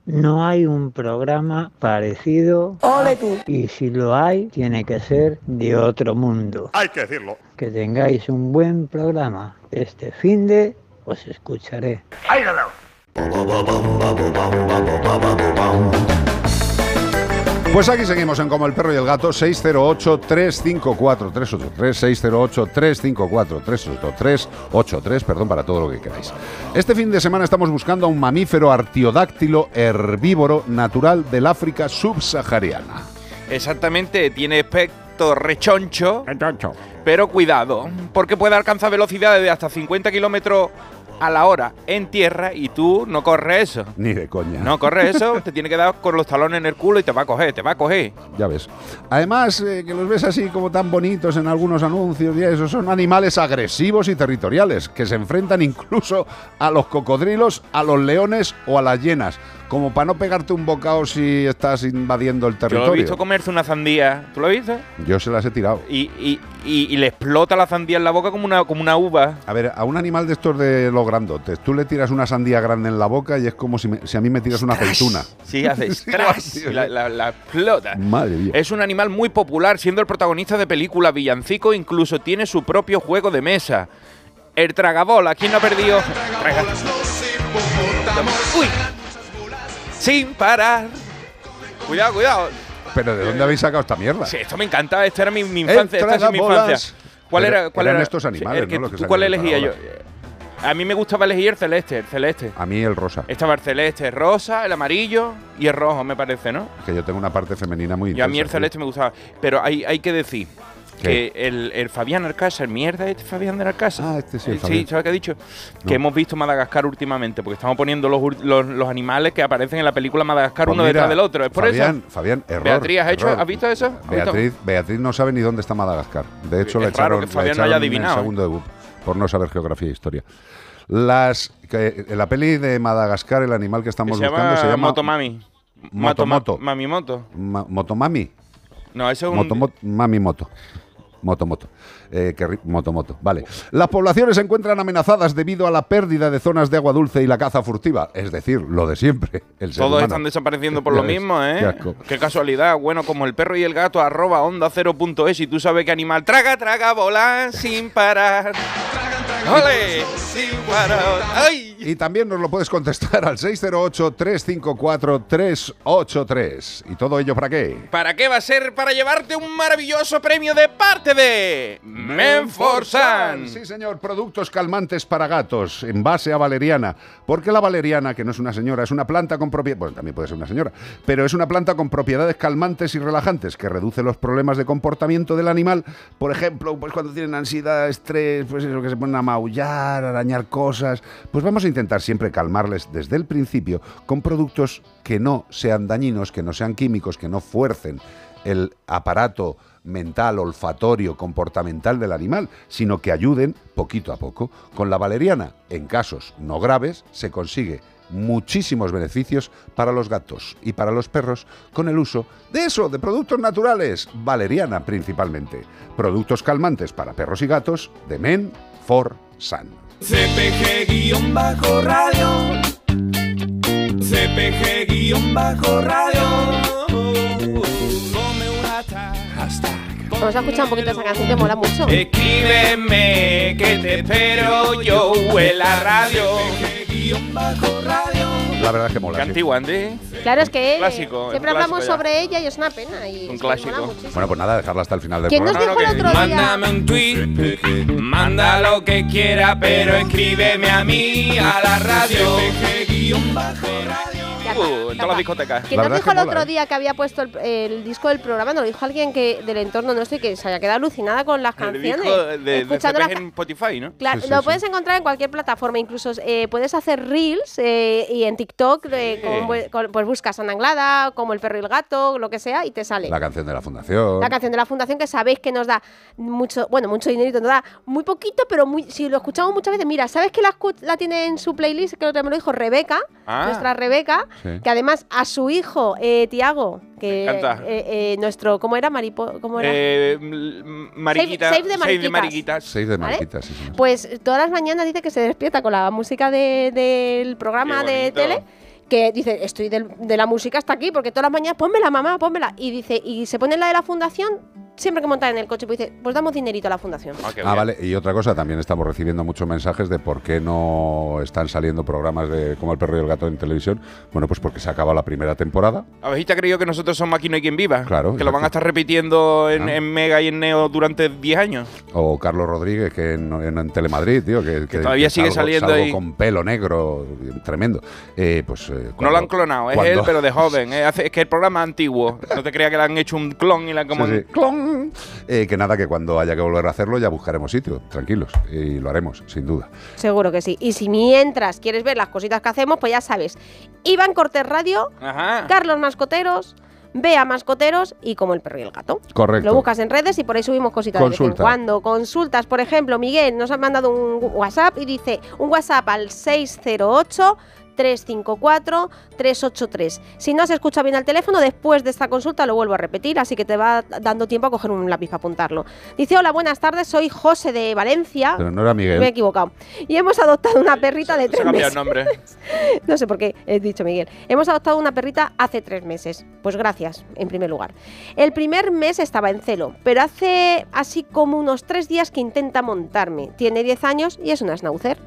No hay un programa parecido. Y si lo hay, tiene que ser de otro mundo. Hay que decirlo. Que tengáis un buen programa. Este fin de os escucharé. Ahí la Pues aquí seguimos en Como el Perro y el Gato, 608-354-383, 608-354-383, perdón, para todo lo que queráis. Este fin de semana estamos buscando a un mamífero artiodáctilo herbívoro natural del África subsahariana. Exactamente, tiene aspecto rechoncho. Pero cuidado, porque puede alcanzar velocidades de hasta 50 kilómetros a la hora en tierra y tú no corres eso. Ni de coña. No corres eso, te tiene que dar con los talones en el culo y te va a coger, te va a coger. Ya ves. Además, eh, que los ves así como tan bonitos en algunos anuncios y eso, son animales agresivos y territoriales, que se enfrentan incluso a los cocodrilos, a los leones o a las hienas, como para no pegarte un bocado si estás invadiendo el Yo lo he territorio. visto comerse una sandía, ¿tú lo has visto? Yo se las he tirado. Y, y- y- y le explota la sandía en la boca como una, como una uva. A ver, a un animal de estos de los grandotes, tú le tiras una sandía grande en la boca y es como si, me- si a mí me tiras una aceituna. Sí, hace y la, la- la explota. Madre mía. Es un animal muy popular, siendo el protagonista de películas villancico, incluso tiene su propio juego de mesa. El tragabola, ¿quién no ha perdido? Uy. Sin parar. Cuidado, cuidado. Pero ¿de dónde habéis sacado esta mierda? Sí, esto me encanta, esta era mi, mi infancia, esta es mi infancia. ¿Cuál Pero era? ¿Cuál eran era? estos animales, que ¿no? Que ¿tú ¿Cuál elegía yo? A mí me gustaba elegir el celeste, el celeste. A mí el rosa. Estaba el celeste, el rosa, el amarillo y el rojo, me parece, ¿no? Que yo tengo una parte femenina muy Y a mí el celeste me gustaba. Pero hay, hay que decir ¿Qué? que el, el Fabián Alcázar, mierda, este Fabián de Alcázar. Ah, este sí, el Fabián. ¿sabes qué ha dicho? No. Que hemos visto Madagascar últimamente, porque estamos poniendo los, los, los animales que aparecen en la película Madagascar Pues uno mira, detrás del otro. ¿Es por Fabián, eso? Fabián, error. Beatriz, ¿has, hecho, error. ¿has visto eso? ¿Has visto? Beatriz, Beatriz no sabe ni dónde está Madagascar. De hecho, Es le echaron, que le no en el adivinado, segundo debut por no saber geografía e historia. Las, que, en la peli de Madagascar, el animal que Que estamos se buscando llama se llama Motomami. Motomoto. Mami Moto. Ma- Motomami. No, eso es un... Motomo- Mami Moto. Motomoto. Eh, que ri- Motomoto. Vale. Las poblaciones se encuentran amenazadas debido a la pérdida de zonas de agua dulce y la caza furtiva. Es decir, lo de siempre. El ser Todos humano. están desapareciendo por lo mismo, qué ¿eh? asco. Qué casualidad. Bueno, como el perro y el gato, arroba onda cero punto es y tú sabes qué animal traga, traga, volar sin parar. ¡Ole! Sin parar. ¡Ay! Y también nos lo puedes contestar al 608-354-383. ¿Y todo ello para qué? ¿Para qué va a ser? Para llevarte un maravilloso premio de parte de Menforsan. Sí, señor, productos calmantes para gatos en base a valeriana. Porque la valeriana, que no es una señora, es una planta con propiedades. Bueno, también puede ser una señora, pero es una planta con propiedades calmantes y relajantes que reduce los problemas de comportamiento del animal. Por ejemplo, pues cuando tienen ansiedad, estrés, pues eso que se ponen a maullar, a arañar cosas. Pues vamos a intentar siempre calmarles desde el principio con productos que no sean dañinos, que no sean químicos, que no fuercen el aparato mental, olfatorio, comportamental del animal, sino que ayuden poquito a poco. Con la valeriana, en casos no graves, se consigue muchísimos beneficios para los gatos y para los perros con el uso de eso, de productos naturales, valeriana principalmente. Productos calmantes para perros y gatos de Men for Sun. CPG-radio. CPG-radio. Vamos a escuchar un poquito esa canción que mola mucho. Escríbeme que te espero yo en la radio. La verdad es que mola. Qué sí. antigua, Andy. Claro, es que Clásico, siempre un hablamos ya. sobre ella y es una pena. Y Un clásico. Bueno, pues nada, dejarla hasta el final del ¿Quién nos programa. dijo el otro día? Mándame un tweet, manda lo que quiera, pero escríbeme a mí a la radio. Ya Uh, en todas las discotecas. ¿Quién La nos dijo el que otro ¿eh? día que había puesto el, el disco del programa? Nos lo dijo alguien que del entorno nuestro y que se había quedado alucinada con las El canciones. disco de, escuchando las en Spotify, ¿no? Claro, Sí, sí, lo sí. puedes encontrar en cualquier plataforma, incluso eh, puedes hacer reels eh, y en TikTok eh, con- con- pues buscas Ana Anglada, como el perro y el gato, lo que sea, y te sale. La canción de la fundación. La canción de la fundación que sabéis que nos da mucho, bueno, mucho dinerito, nos da muy poquito, pero muy, si lo escuchamos muchas veces, mira, ¿sabes que la, la tiene en su playlist? Que me lo dijo Rebeca, Ah. nuestra Rebeca, Sí. que además a su hijo, eh, Tiago, que Me encanta. eh, eh, nuestro, ¿cómo era? Maripo, ¿cómo era? Eh, mariquita, Save- save de mariquitas. mariquitas. Seis de ¿Vale? mariquitas, sí. Pues todas las mañanas dice que se despierta con la música de- del programa de tele. Que dice, estoy de la música hasta aquí, porque todas las mañanas, pónmela, mamá, pónmela. Y dice, y se pone la de la fundación, siempre que monta en el coche, pues dice, pues damos dinerito a la fundación. Ah, Ah, vale. Y otra cosa, también estamos recibiendo muchos mensajes de por qué no están saliendo programas de como El perro y el gato en televisión. Bueno, pues porque se acaba la primera temporada. ¿Habéis ya creído que nosotros somos Aquí no hay quien viva? Claro, Que lo van a estar repitiendo en, Ah. en Mega y en Neo durante 10 años. O Carlos Rodríguez, que en, en- en Telemadrid, tío, que, que- todavía que sigue salgo- saliendo salgo ahí. con pelo negro, tremendo. Eh, pues, eh, no lo han clonado, es cuando- él, pero de joven. eh, hace- es que el programa es antiguo. No te creas que le han hecho un clon y la como. Sí, sí. ¡Clon! Eh, que nada, que cuando haya que volver a hacerlo ya buscaremos sitio, tranquilos. Y lo haremos, sin duda. Seguro que sí. Y si mientras quieres ver las cositas que hacemos, pues ya sabes. Iván Cortés Radio, Ajá. Carlos Mascoteros, Bea Mascoteros y como el perro y el gato. Correcto. Lo buscas en redes y por ahí subimos cositas de vez en cuando. Consultas, por ejemplo, Miguel nos ha mandado un WhatsApp y dice un WhatsApp al 608 354-383. Si no has escuchado bien el teléfono, después de esta consulta lo vuelvo a repetir, así que te va dando tiempo a coger un lápiz para apuntarlo. Dice, hola, buenas tardes, soy José de Valencia. Pero no era Miguel. Me he equivocado. Y hemos adoptado una perrita de Se tres ha cambiado meses. el nombre. No sé por qué he dicho Miguel. Hemos adoptado una perrita hace tres meses. Pues gracias, en primer lugar. El primer mes estaba en celo, pero hace así como unos tres días que intenta montarme. Tiene 10 años y es una schnauzer.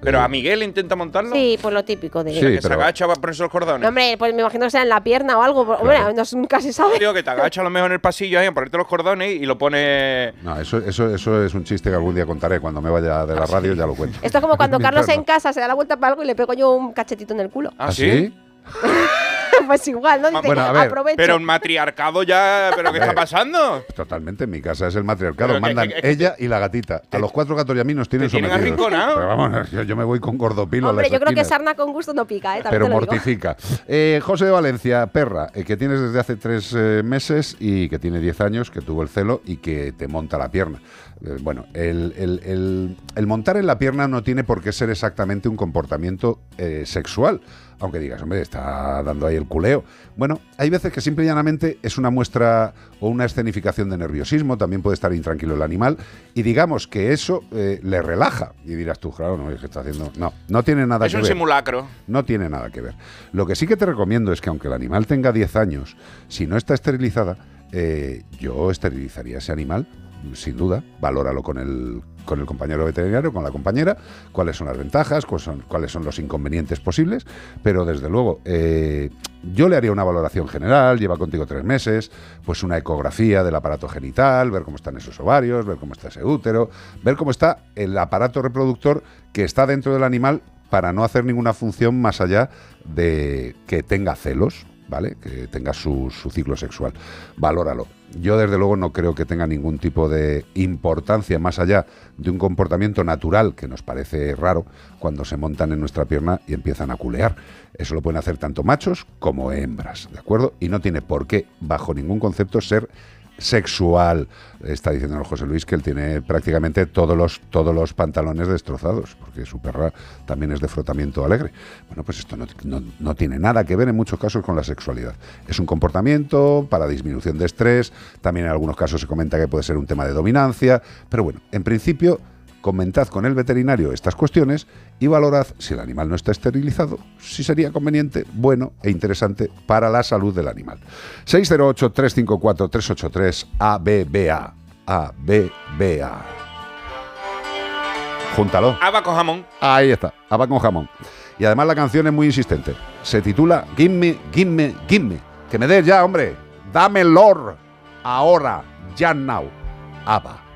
Pero a Miguel intenta montarlo. Sí, pues lo típico de... Sí, que se pero- agacha para ponerse los cordones. No, hombre, pues me imagino que sea en la pierna o algo. Hombre, no, nunca se sabe. Digo que te agacha a lo mejor en el pasillo ahí a ponerte los cordones y lo pone. No, eso, eso, eso es un chiste que algún día contaré. Cuando me vaya de la radio ya lo cuento. Esto es como cuando Carlos en casa se da la vuelta para algo y le pego yo un cachetito en el culo. ¿Ah, ¿Ah, sí? pues igual, ¿no? Dice, Bueno, a ver, aprovecho. Pero un matriarcado ya. ¿Pero qué está pasando? Totalmente, en mi casa es el matriarcado. Pero Mandan que- que- ella y la gatita. A los cuatro gatos y a mí nos tienen tienen sometidos. arrinconado. Pero vamos, yo, yo me voy con gordopilo Hombre, a las yo creo que sarna con gusto no pica, ¿eh? También pero te lo digo. mortifica. Eh, José de Valencia, perra, eh, que tienes desde hace tres eh, meses y que tiene 10 años, que tuvo el celo y que te monta la pierna. Eh, bueno, el, el- el- el montar en la pierna no tiene por qué ser exactamente un comportamiento eh, sexual. Aunque digas, hombre, está dando ahí el culeo. Bueno, hay veces que simple y llanamente es una muestra o una escenificación de nerviosismo, también puede estar intranquilo el animal, y digamos que eso eh, le relaja. Y dirás tú, claro, no, es que está haciendo. No, no tiene nada Es que un ver. simulacro. No tiene nada que ver. Lo que sí que te recomiendo es que aunque el animal tenga 10 años, si no está esterilizada, eh, yo esterilizaría ese animal sin duda, valóralo con el, con el compañero veterinario, con la compañera, cuáles son las ventajas, cuáles son, cuáles son los inconvenientes posibles, pero desde luego eh, yo le haría una valoración general, lleva contigo tres meses, pues una ecografía del aparato genital, ver cómo están esos ovarios, ver cómo está ese útero, ver cómo está el aparato reproductor que está dentro del animal para no hacer ninguna función más allá de que tenga celos, ¿vale? Que tenga su, su ciclo sexual. Valóralo. Yo desde luego no creo que tenga ningún tipo de importancia más allá de un comportamiento natural que nos parece raro cuando se montan en nuestra pierna y empiezan a culear. Eso lo pueden hacer tanto machos como hembras, ¿de acuerdo? Y no tiene por qué, bajo ningún concepto, ser sexual. Está diciendo José Luis que él tiene prácticamente todos los, todos los pantalones destrozados, porque su perra también es de frotamiento alegre. Bueno, pues esto no, no- no tiene nada que ver en muchos casos con la sexualidad. Es un comportamiento para disminución de estrés, también en algunos casos se comenta que puede ser un tema de dominancia, pero bueno, en principio comentad con el veterinario estas cuestiones y valorad si el animal no está esterilizado, si sería conveniente, bueno e interesante para la salud del animal. 608-354-383 ABBA. ABBA. Júntalo. Aba con jamón. Ahí está, Aba con jamón. Y además la canción es muy insistente. Se titula Gimme, Gimme, Gimme. Que me des ya, hombre. Dame lor. Ahora. Ya now. Aba.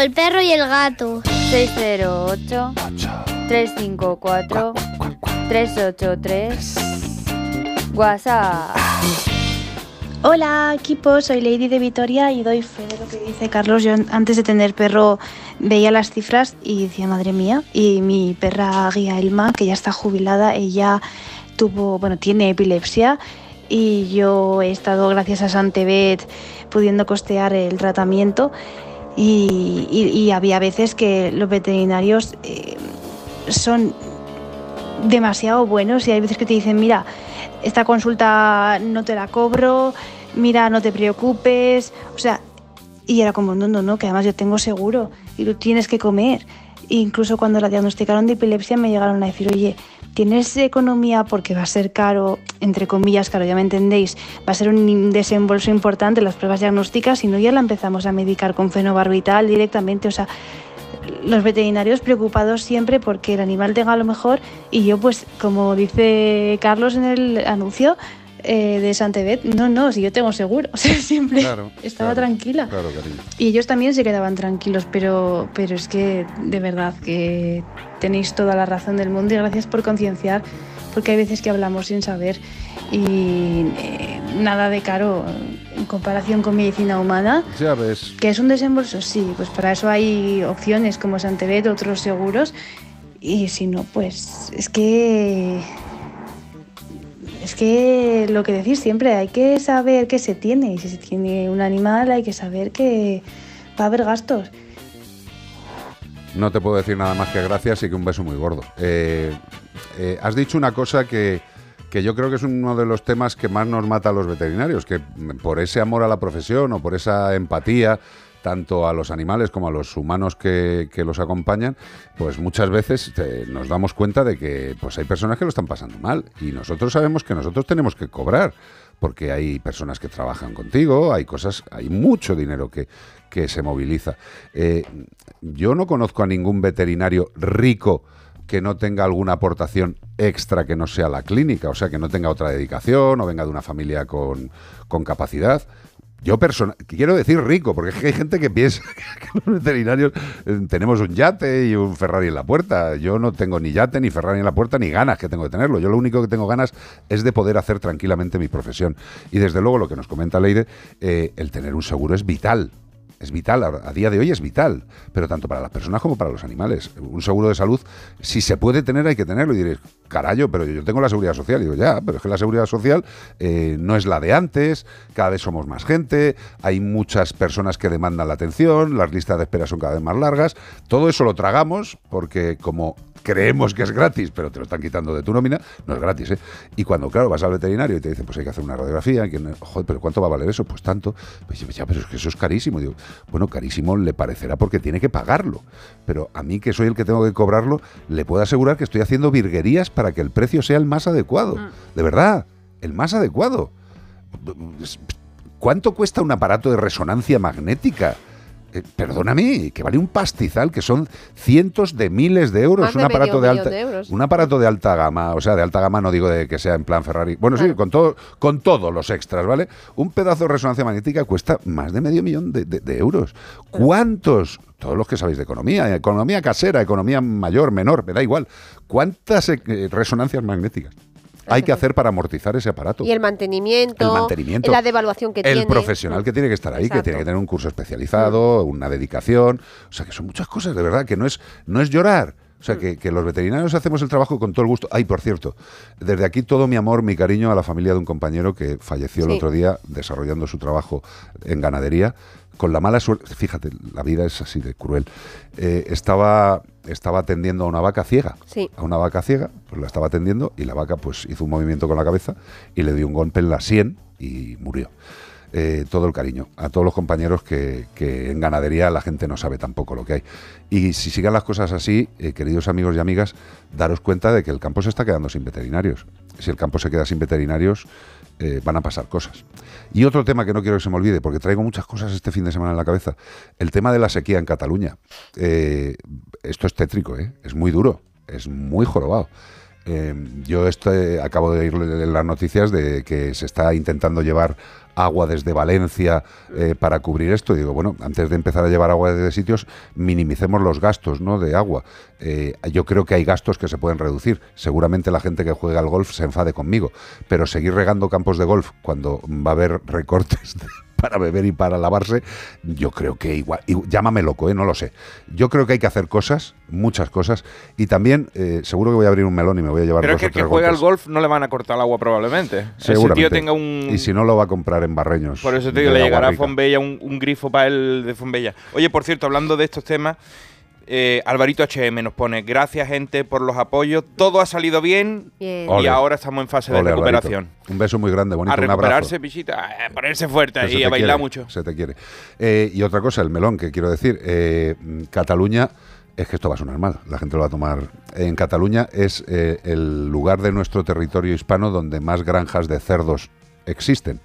Como el perro y el gato. 608 354 383 WhatsApp. Hola equipo, soy Lady de Vitoria y doy fe de lo que dice Carlos. Yo antes de tener perro veía las cifras y decía, madre mía, y mi perra guía Elma, que ya está jubilada, ella tuvo, bueno, tiene epilepsia y yo he estado gracias a Santebet pudiendo costear el tratamiento y, había veces que los veterinarios eh, son demasiado buenos y hay veces que te dicen, mira, esta consulta no te la cobro, mira, no te preocupes, o sea, y era como, no, no, no, que además yo tengo seguro y tú tienes que comer. E incluso cuando la diagnosticaron de epilepsia me llegaron a decir, oye, ¿tienes economía? Porque va a ser caro, entre comillas, claro, ya me entendéis, va a ser un desembolso importante las pruebas diagnósticas y no ya la empezamos a medicar con fenobarbital directamente, o sea, los veterinarios preocupados siempre porque el animal tenga lo mejor y yo pues como dice Carlos en el anuncio eh, de Santebet, no, no, si yo tengo seguro, o sea, siempre Claro, estaba claro, tranquila. Claro, cariño. Y ellos también se quedaban tranquilos, pero, pero es que de verdad que tenéis toda la razón del mundo y gracias por concienciar, porque hay veces que hablamos sin saber y eh, nada de caro en comparación con medicina humana. Ya ves. ¿Que es un desembolso? Sí, pues para eso hay opciones como Santebet, otros seguros. Y si no, pues es que. Es que lo que decís siempre, hay que saber qué se tiene. Y si se tiene un animal, hay que saber que va a haber gastos. No te puedo decir nada más que gracias y que un beso muy gordo. Eh, eh, has dicho una cosa que, que yo creo que es uno de los temas que más nos mata a los veterinarios, que por ese amor a la profesión o por esa empatía, tanto a los animales como a los humanos que, los acompañan, pues muchas veces eh, nos damos cuenta de que pues hay personas que lo están pasando mal y nosotros sabemos que nosotros tenemos que cobrar porque hay personas que trabajan contigo, hay cosas, hay mucho dinero que, que se moviliza. Eh, yo no conozco a ningún veterinario rico que no tenga alguna aportación extra que no sea la clínica, o sea, que no tenga otra dedicación o venga de una familia con, con capacidad. Yo persona quiero decir rico, porque hay gente que piensa que los veterinarios eh, tenemos un yate y un Ferrari en la puerta. Yo no tengo ni yate, ni Ferrari en la puerta, ni ganas que tengo de tenerlo. Yo lo único que tengo ganas es de poder hacer tranquilamente mi profesión. Y desde luego lo que nos comenta Leide, eh, el tener un seguro es vital. Es vital, a día de hoy es vital, pero tanto para las personas como para los animales. Un seguro de salud, si se puede tener, hay que tenerlo. Y diréis, carayo, pero yo tengo la seguridad social. Y digo, ya, pero es que la seguridad social eh, no es la de antes, cada vez somos más gente, hay muchas personas que demandan la atención, las listas de espera son cada vez más largas. Todo eso lo tragamos porque como creemos que es gratis, pero te lo están quitando de tu nómina, no es gratis, ¿eh? Y cuando, claro, vas al veterinario y te dicen, pues hay que hacer una radiografía, que, joder, pero ¿cuánto va a valer eso? Pues tanto. Pues ya, pero es que eso es carísimo. Digo, bueno, carísimo le parecerá porque tiene que pagarlo. Pero a mí, que soy el que tengo que cobrarlo, le puedo asegurar que estoy haciendo virguerías para que el precio sea el más adecuado. De verdad, el más adecuado. ¿Cuánto cuesta un aparato de resonancia magnética? Eh, perdóname, que vale un pastizal, que son cientos de miles de euros. Más un de aparato medio de alta, de euros. un aparato de alta gama, o sea, de alta gama no digo de que sea en plan Ferrari. Bueno, sí, con todo, con todos los extras, ¿vale? Un pedazo de resonancia magnética cuesta más de medio millón de, de- de euros. ¿Cuántos? Todos los que sabéis de economía, economía casera, economía mayor, menor, me da igual. ¿Cuántas eh, resonancias magnéticas hay que hacer para amortizar ese aparato? Y el mantenimiento, El mantenimiento. la devaluación que el tiene. profesional que tiene que estar ahí, que tiene que tener un curso especializado, una dedicación. O sea, que son muchas cosas, de verdad, que no es, no es llorar. O sea, que, que los veterinarios hacemos el trabajo con todo el gusto. Ay, por cierto, desde aquí todo mi amor, mi cariño a la familia de un compañero que falleció el otro día desarrollando su trabajo en ganadería. Con la mala suerte, fíjate, la vida es así de cruel. Eh, estaba, estaba atendiendo a una vaca ciega. Sí. A una vaca ciega, pues la estaba atendiendo y la vaca pues hizo un movimiento con la cabeza y le dio un golpe en la sien y murió. Eh, todo el cariño a todos los compañeros que, en ganadería la gente no sabe tampoco lo que hay. Y si sigan las cosas así, eh, queridos amigos y amigas, daros cuenta de que el campo se está quedando sin veterinarios. Si el campo se queda sin veterinarios, eh, van a pasar cosas. Y otro tema que no quiero que se me olvide, porque traigo muchas cosas este fin de semana en la cabeza, el tema de la sequía en Cataluña. Esto es tétrico, es muy duro, es muy jorobado. Eh, yo este, acabo de ir en las noticias de que se está intentando llevar agua desde Valencia eh, para cubrir esto. Y digo, bueno, antes de empezar a llevar agua desde sitios, minimicemos los gastos ¿no? de agua. Eh, yo creo que hay gastos que se pueden reducir. Seguramente la gente que juega al golf se enfade conmigo, pero seguir regando campos de golf cuando va a haber recortes para beber y para lavarse, yo creo que igual, y- llámame loco, ¿eh? no lo sé. Yo creo que hay que hacer cosas, muchas cosas, y también eh, seguro que voy a abrir un melón y me voy a llevar Pero es dos que o el que juega al golf no le van a cortar el agua probablemente. Ese Seguramente. tío tenga un... Y si no, lo va a comprar en Barreños. Por eso te digo, le llegará a. Fonbella un, un grifo para él de Fonbella. Oye, por cierto, hablando de estos temas, eh, Alvarito HM nos pone, gracias gente por los apoyos, todo ha salido bien Bien. y Ole. ahora estamos en fase de recuperación. Alvarito. Un beso muy grande, bonito, A un abrazo. recuperarse, pichita, a ponerse fuerte y a bailar quiere, mucho. Se te quiere. Eh, y otra cosa, el melón, que quiero decir, eh, Cataluña, es que esto va a sonar mal, la gente lo va a tomar. En Cataluña es eh, el lugar de nuestro territorio hispano donde más granjas de cerdos existen.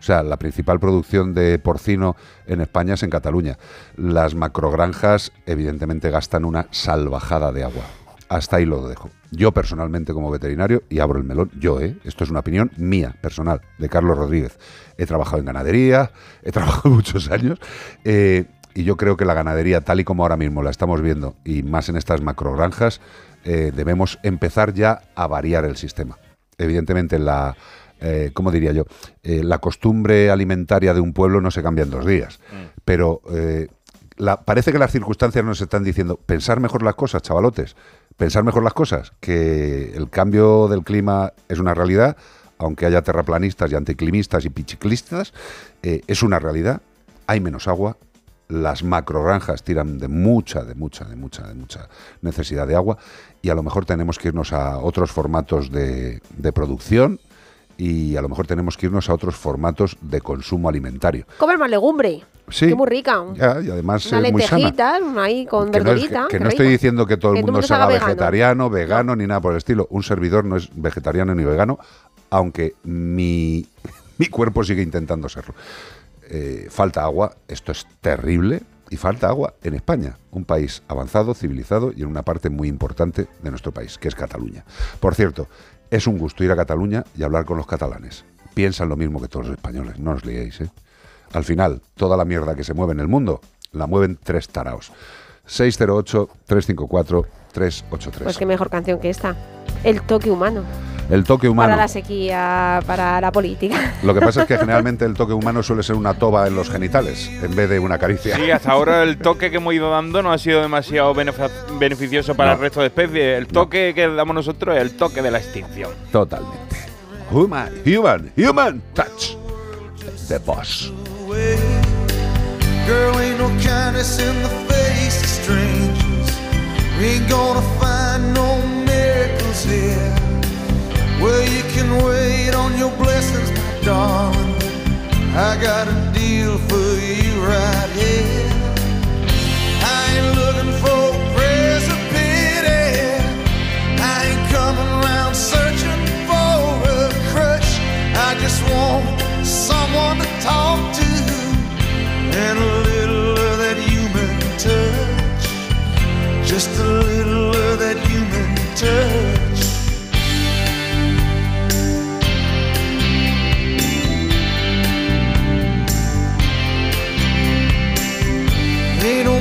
O sea, la principal producción de porcino en España es en Cataluña. Las macrogranjas, evidentemente, gastan una salvajada de agua. Hasta ahí lo dejo. Yo personalmente como veterinario, y abro el melón, yo, ¿eh? esto es una opinión mía, personal, de Carlos Rodríguez. He trabajado en ganadería, he trabajado muchos años, eh, y yo creo que la ganadería, tal y como ahora mismo la estamos viendo, y más en estas macrogranjas, eh, debemos empezar ya a variar el sistema. Evidentemente la... eh, ¿Cómo diría yo? Eh, la costumbre alimentaria de un pueblo no se cambia en dos días, pero eh, la- parece que las circunstancias nos están diciendo pensar mejor las cosas, chavalotes, pensar mejor las cosas, que el cambio del clima es una realidad, aunque haya terraplanistas y anticlimistas y pichiclistas, eh, es una realidad, hay menos agua, las macrogranjas tiran de mucha, de mucha, de mucha, de mucha necesidad de agua y a lo mejor tenemos que irnos a otros formatos de, de producción y a lo mejor tenemos que irnos a otros formatos de consumo alimentario. Comer más legumbre. Sí. Que muy rica. Ya, y además Una es muy sana. una ahí con Que no, es- verdurita. que qué no estoy diciendo que todo el Que mundo se haga vegetariano, vegano, ni nada por el estilo. Un servidor no es vegetariano ni vegano, aunque mi, mi cuerpo sigue intentando serlo. Eh, falta agua, esto es terrible, y falta agua en España, un país avanzado, civilizado y en una parte muy importante de nuestro país, que es Cataluña. Por cierto, es un gusto ir a Cataluña y hablar con los catalanes. Piensan lo mismo que todos los españoles, no os liéis, ¿eh? Al final, toda la mierda que se mueve en el mundo, la mueven tres taraos. 608-354-383. Pues qué mejor canción que esta. El toque humano. El toque humano. Para la sequía, para la política. Lo que pasa es que generalmente el toque humano suele ser una toba en los genitales en vez de una caricia. Sí, hasta ahora el toque que hemos ido dando no ha sido demasiado beneficioso para No. el resto de especies. El toque que damos nosotros es el toque de la extinción. Totalmente. Human, human, human touch. The boss. Girl, ain't no kindness in the face of strangers. We ain't gonna find no miracles here. Well, you can wait on your blessings, my darling. I got a deal for you right here. I ain't looking for prayers of pity. I ain't coming searching for a crutch. I just want someone to talk to and a little of that human touch. Just a little of that human touch.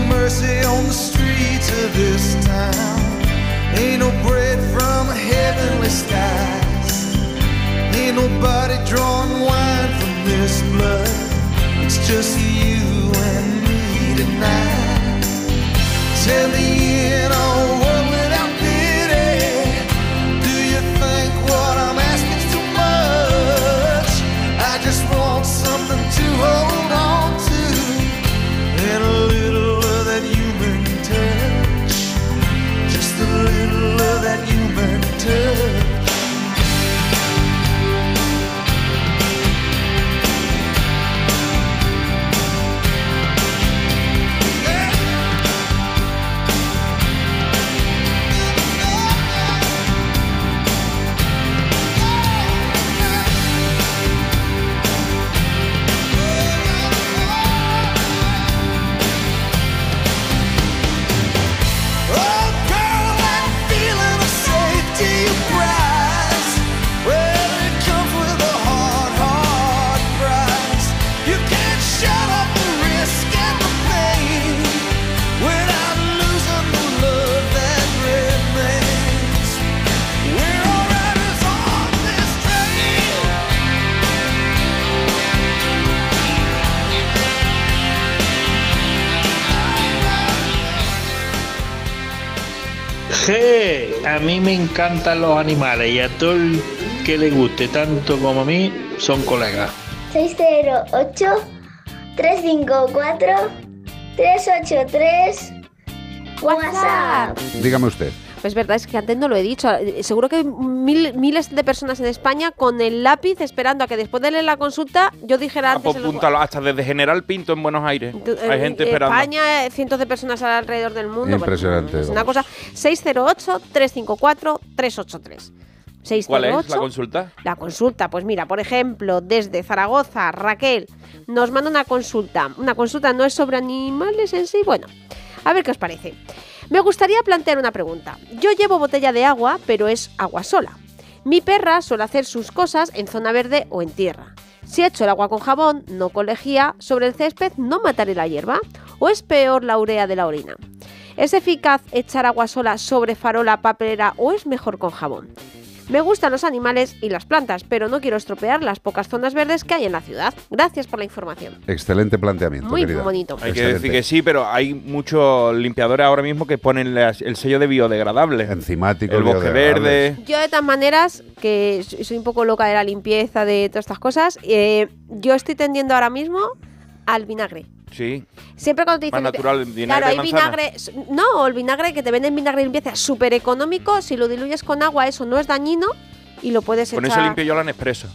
Mercy on the streets of this town. Ain't no bread from heavenly skies. Ain't nobody drawing wine from this blood. It's just you and me tonight. Tell me in a oh, que a mí me encantan los animales y a todo el que le guste tanto como a mí son colegas. 608 354 383 WhatsApp. Dígame usted. Pues verdad, es que antes no lo he dicho. Seguro que hay mil- miles de personas en España con el lápiz esperando a que después de leer la consulta yo dijera antes. en los- Apúntalo hasta desde General Pinto en Buenos Aires. Eh, Hay gente eh, esperando. España, eh, cientos de personas alrededor del mundo. Bueno, Impresionante, es una cosa. 608-354-383. 608. ¿Cuál es la consulta? La consulta, pues mira, por ejemplo, desde Zaragoza, Raquel nos manda una consulta. Una consulta no es sobre animales en sí. Bueno, a ver qué os parece. Me gustaría plantear una pregunta. Yo llevo botella de agua, pero es agua sola. Mi perra suele hacer sus cosas en zona verde o en tierra. Si echo el agua con jabón, no con lejía, sobre el césped, ¿no mataré la hierba? ¿O es peor la urea de la orina? ¿Es eficaz echar agua sola sobre farola, papelera o es mejor con jabón? Me gustan los animales y las plantas, pero no quiero estropear las pocas zonas verdes que hay en la ciudad. Gracias por la información. Excelente planteamiento, Muy querida. bonito. Hay que decir que sí, pero hay muchos limpiadores ahora mismo que ponen las- el sello de biodegradable. Enzimático, El bosque verde. Yo de todas maneras, que soy soy un poco loca de la limpieza, de todas estas cosas, eh, yo estoy tendiendo ahora mismo al vinagre. Sí. Siempre cuando te dicen... Más natural, vinagre claro, hay vinagre... No, el vinagre que te venden vinagre limpieza es súper económico. Si lo diluyes con agua, eso no es dañino y lo puedes Con echar... eso limpio yo la Nespresso.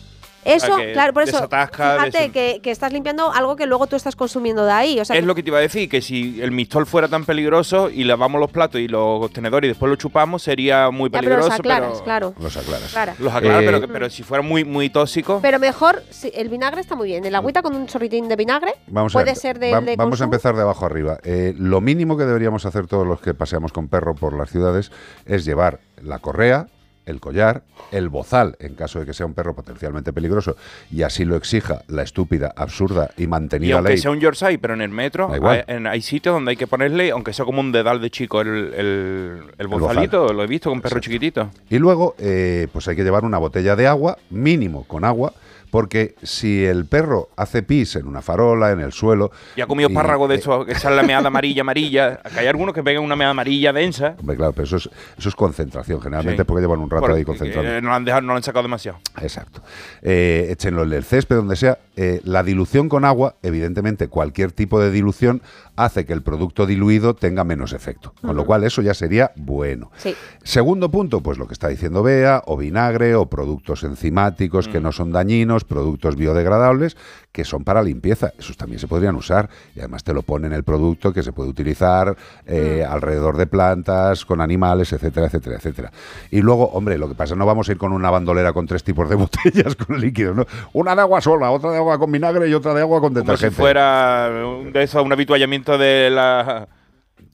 Eso, que claro, por eso, desatasca, fíjate des- que, que estás limpiando algo que luego tú estás consumiendo de ahí. O sea, es que- lo que te iba a decir, que si el mistol fuera tan peligroso y lavamos los platos y los tenedores y después los chupamos, sería muy Ya, pero los peligroso. aclaras, claro. Los aclaras. Claro. Los aclaras, Eh, pero, que- pero si fuera muy, muy tóxico. Pero mejor, sí, el vinagre está muy bien. El agüita con un chorritín de vinagre Vamos puede a, ser de, va- de vamos a empezar de abajo arriba. Eh, lo mínimo que deberíamos hacer todos los que paseamos con perro por las ciudades es llevar la correa, el collar, el bozal, en caso de que sea un perro potencialmente peligroso, y así lo exija la estúpida, absurda y Y mantenida aunque ley. sea un Yorkshire, pero en el metro, hay, en- hay sitios donde hay que ponerle, aunque sea como un dedal de chico, el, el, el bozalito, lo he visto con perros chiquititos. Y luego, eh, pues hay que llevar una botella de agua, mínimo con agua, porque si el perro hace pis en una farola, en el suelo... Y ha comido y- párragos de eh, eso, que es la meada amarilla, amarilla. Que hay algunos que pegan una meada amarilla densa. Hombre, claro, pero eso es, eso es concentración. Generalmente Sí. porque llevan un rato Porque, ahí concentrando. eh, no lo han dejado, no lo han sacado demasiado. Exacto. Eh, échenlo en el césped, donde sea. Eh, la dilución con agua, evidentemente, cualquier tipo de dilución hace que el producto diluido tenga menos efecto. Con lo cual, eso ya sería bueno. Sí. Segundo punto, pues lo que está diciendo Bea, o vinagre, o productos enzimáticos Mm. que no son dañinos, productos biodegradables, que son para limpieza. Esos también se podrían usar. Y además te lo pone en el producto que se puede utilizar eh, Mm. alrededor de plantas, con animales, etcétera, etcétera, etcétera. Y luego, hombre, lo que pasa, no vamos a ir con una bandolera con tres tipos de botellas con líquidos, ¿no? Una de agua sola, otra de agua con vinagre y otra de agua con Como si detergente. fuera un, de eso, un habituallamiento de la.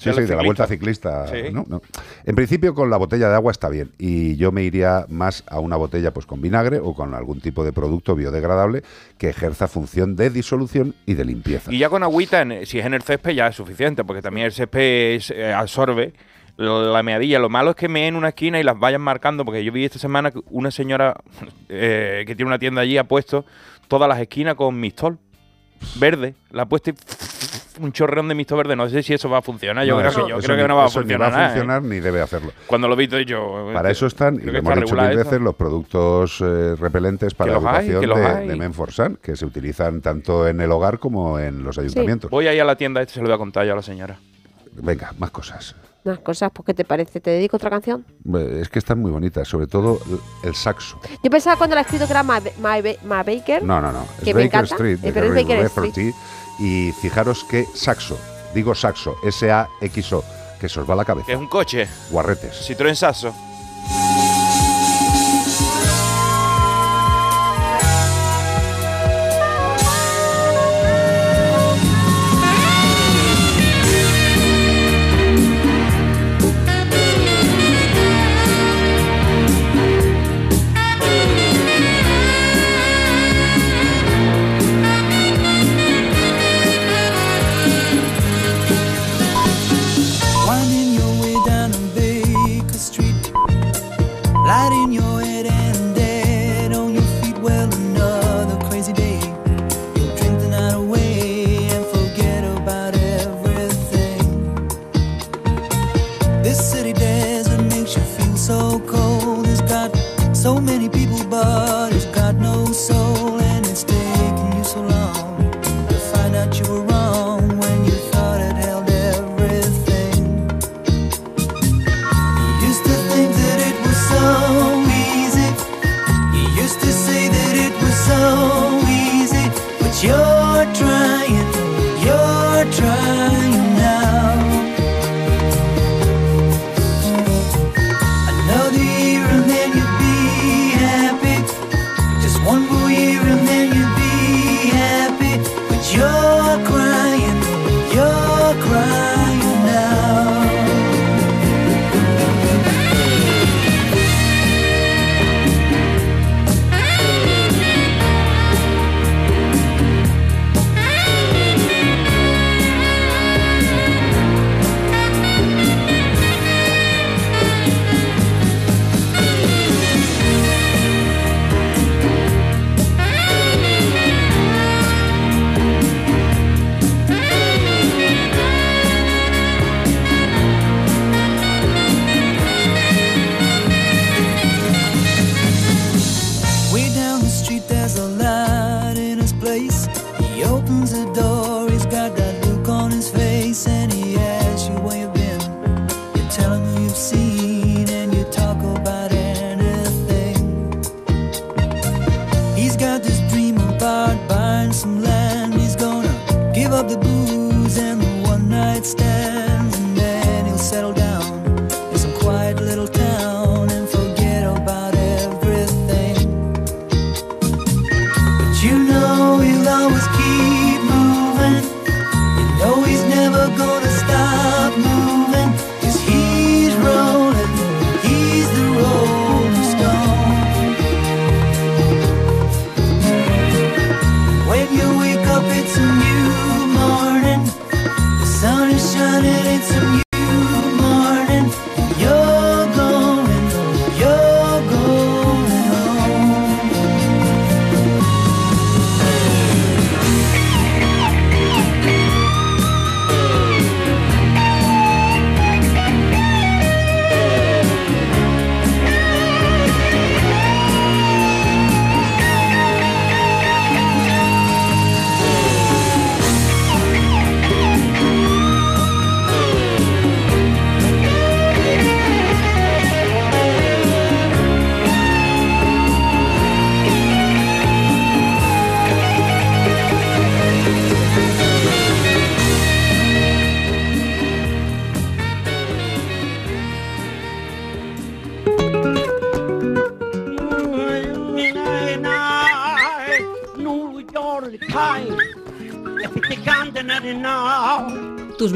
Sí, sí, de la vuelta ciclista. Sí. ¿no? No. En principio, con la botella de agua está bien. Y yo me iría más a una botella pues con vinagre o con algún tipo de producto biodegradable que ejerza función de disolución y de limpieza. Y ya con agüita, en- si es en el césped, ya es suficiente, porque también el césped es, eh, absorbe la meadilla. Lo malo es que me en una esquina y las vayan marcando, porque yo vi esta semana que una señora eh, que tiene una tienda allí ha puesto todas las esquinas con mistol verde. La ha puesto y un chorreón de mistol verde. No sé si eso va a funcionar. Yo No, creo eso- que, yo creo ni- que no va a eso ni funcionar. va a nada, ¿eh? funcionar ni debe hacerlo. Cuando lo he visto yo. Para eso están, y lo hemos dicho mil veces, los productos eh, repelentes para la hay, educación de, de Menforsan, que se utilizan tanto en el hogar como en los ayuntamientos. Voy ahí a la tienda, este se lo voy a contar yo a la señora. Venga, más cosas. Unas cosas, pues, ¿qué te parece? ¿Te dedico otra canción? Eh, Es que están muy bonitas, sobre todo el- saxo. Yo pensaba cuando la he escrito que era Ma, Ma- Ma Baker. No, no, no. Es Que me Baker encanta. Street, Eh, de pero es Gary Baker Rafferty. Y fijaros que saxo, digo saxo, S-A-X-O, que se os va la cabeza. Que es un coche. Guarretes. Citroën Saxo.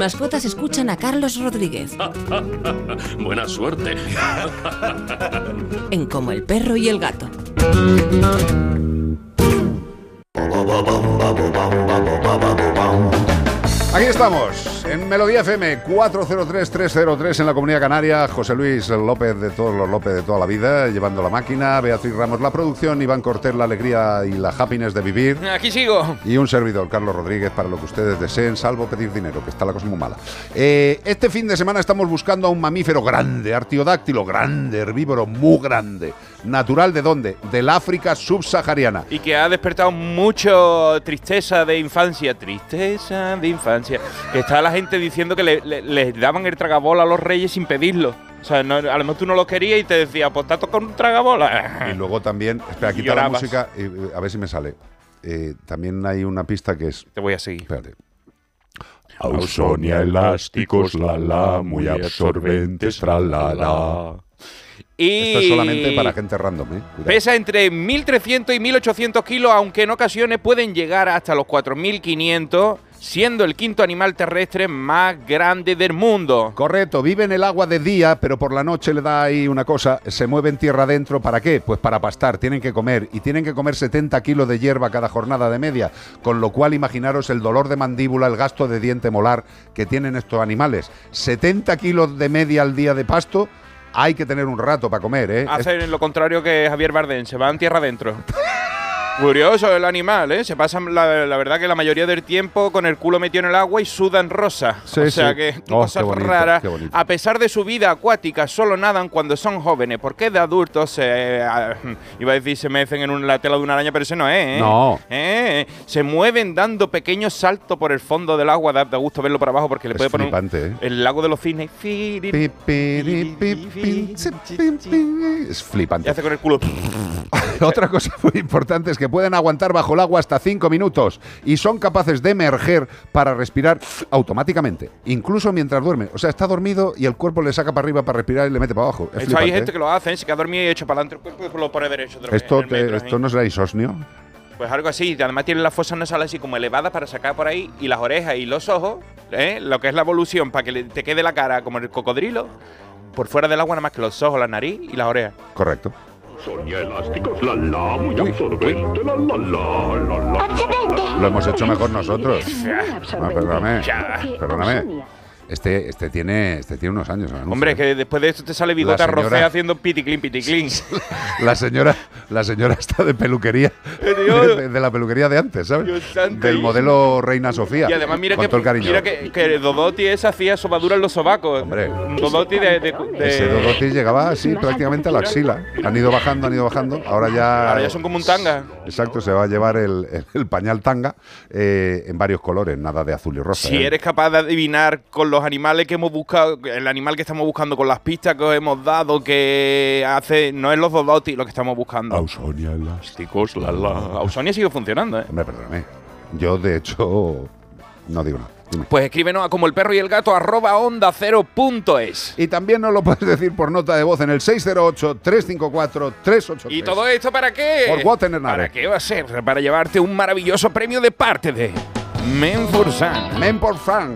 Mascotas escuchan a Carlos Rodríguez Buena suerte. en Como el perro y el gato. Estamos, en Melodía FM 403-303 en la Comunidad Canaria. José Luis López de todos los López de toda la vida, llevando la máquina. Beatriz Ramos la producción, Iván Cortés la alegría y la happiness de vivir. Aquí sigo. Y un servidor, Carlos Rodríguez, para lo que ustedes deseen, salvo pedir dinero, que está la cosa muy mala. Eh, este fin de semana estamos buscando a un mamífero grande, artiodáctilo, grande, herbívoro, muy grande. ¿Natural de dónde? Del África subsahariana. Y que ha despertado mucho tristeza de infancia. Tristeza de infancia. Que está la gente diciendo que le, le- les daban el tragabola a los reyes sin pedirlo. O sea, no- a lo mejor tú no lo querías y te decía, pues tato con un tragabola. Y luego también, espera, quita la música, eh, a ver si me sale. Eh, también hay una pista que es. Te voy a seguir. Espérate. Ausonia elásticos, la la, muy absorbentes, tra la la. Y Esto es solamente para gente random, ¿eh? Pesa entre 1.300 y 1.800 kilos, aunque en ocasiones pueden llegar hasta los 4.500, siendo el quinto animal terrestre más grande del mundo. Correcto, vive en el agua de día, pero por la noche le da ahí una cosa, se mueve en tierra adentro, ¿para qué? Pues para pastar, tienen que comer, y tienen que comer 70 kilos de hierba cada jornada de media, con lo cual imaginaros el dolor de mandíbula, el gasto de diente molar que tienen estos animales. 70 kilos de media al día de pasto, hay que tener un rato para comer, ¿eh? Hacen lo contrario que Javier Bardem, se van tierra adentro. Curioso el animal, ¿eh? Se pasan, la, la verdad, que la mayoría del tiempo con el culo metido en el agua y sudan rosa. Sí, o sea sí. que Oh, cosas bonito, raras. A pesar de su vida acuática, solo nadan cuando son jóvenes. Porque de adultos se. ah, iba a decir se mecen en un- la tela de una araña, pero ese no es, ¿eh? No. Eh, Se mueven dando pequeños saltos por el fondo del agua. Da, da gusto verlo por abajo porque le Es puede poner. flipante, ¿eh? El lago de los cisnes. Es Y flipante. hace con el culo. Otra cosa muy importante es que pueden aguantar bajo el agua hasta 5 minutos y son capaces de emerger para respirar automáticamente, incluso mientras duermen. O sea, está dormido y el cuerpo le saca para arriba para respirar y le mete para abajo. Es Esto hay gente ¿eh? que lo hace, se queda dormido y hecho para adelante el cuerpo y después lo pone derecho otra vez. Esto, en el metro, te- esto no será insomnio. Pues algo así. Además tiene las fosas nasales así como elevadas para sacar por ahí y las orejas y los ojos, ¿eh? lo que es la evolución, para que te quede la cara como el cocodrilo, por fuera del agua nada más que los ojos, la nariz y las orejas. Correcto. Sonia elásticos, la la, muy absorbente, la la la, la la. Lo hemos hecho mejor nosotros. Ah, perdóname. Perdóname. Este, este, tiene, este tiene unos años. Hombre, ¿eh? que después de esto te sale bigota rocea haciendo piticlin, piticlin. La señora, la señora está de peluquería. Dios. De, de la peluquería de antes, ¿sabes? Dios. Del modelo Reina Sofía. Y además mira que, mira que, que Dodoti esa hacía sobadura en los sobacos. Hombre. Dodoti de... de- de- Ese Dodoti llegaba así prácticamente a la axila. Han ido bajando, han ido bajando. Ahora ya. Ahora ya son como un tanga. Exacto, se va a llevar el, el- el pañal tanga eh, en varios colores, nada de azul y rosa. Si ¿eh? eres capaz de adivinar con los animales que hemos buscado, el animal que estamos buscando, con las pistas que os hemos dado, que hace. No es los Dodoti lo que estamos buscando. Ausonia elásticos, la la. Ausonia sigue funcionando, ¿eh? Hombre, perdóname. Yo, de hecho, no digo nada. Dime. Pues escríbenos a como el perro y el gato arroba onda cero punto es. Y también nos lo puedes decir por nota de voz en el 608-354-383. ¿Y todo esto para qué? Por Guatenernare. ¿Para qué va a ser? Para llevarte un maravilloso premio de parte de. Men por Fan, Men for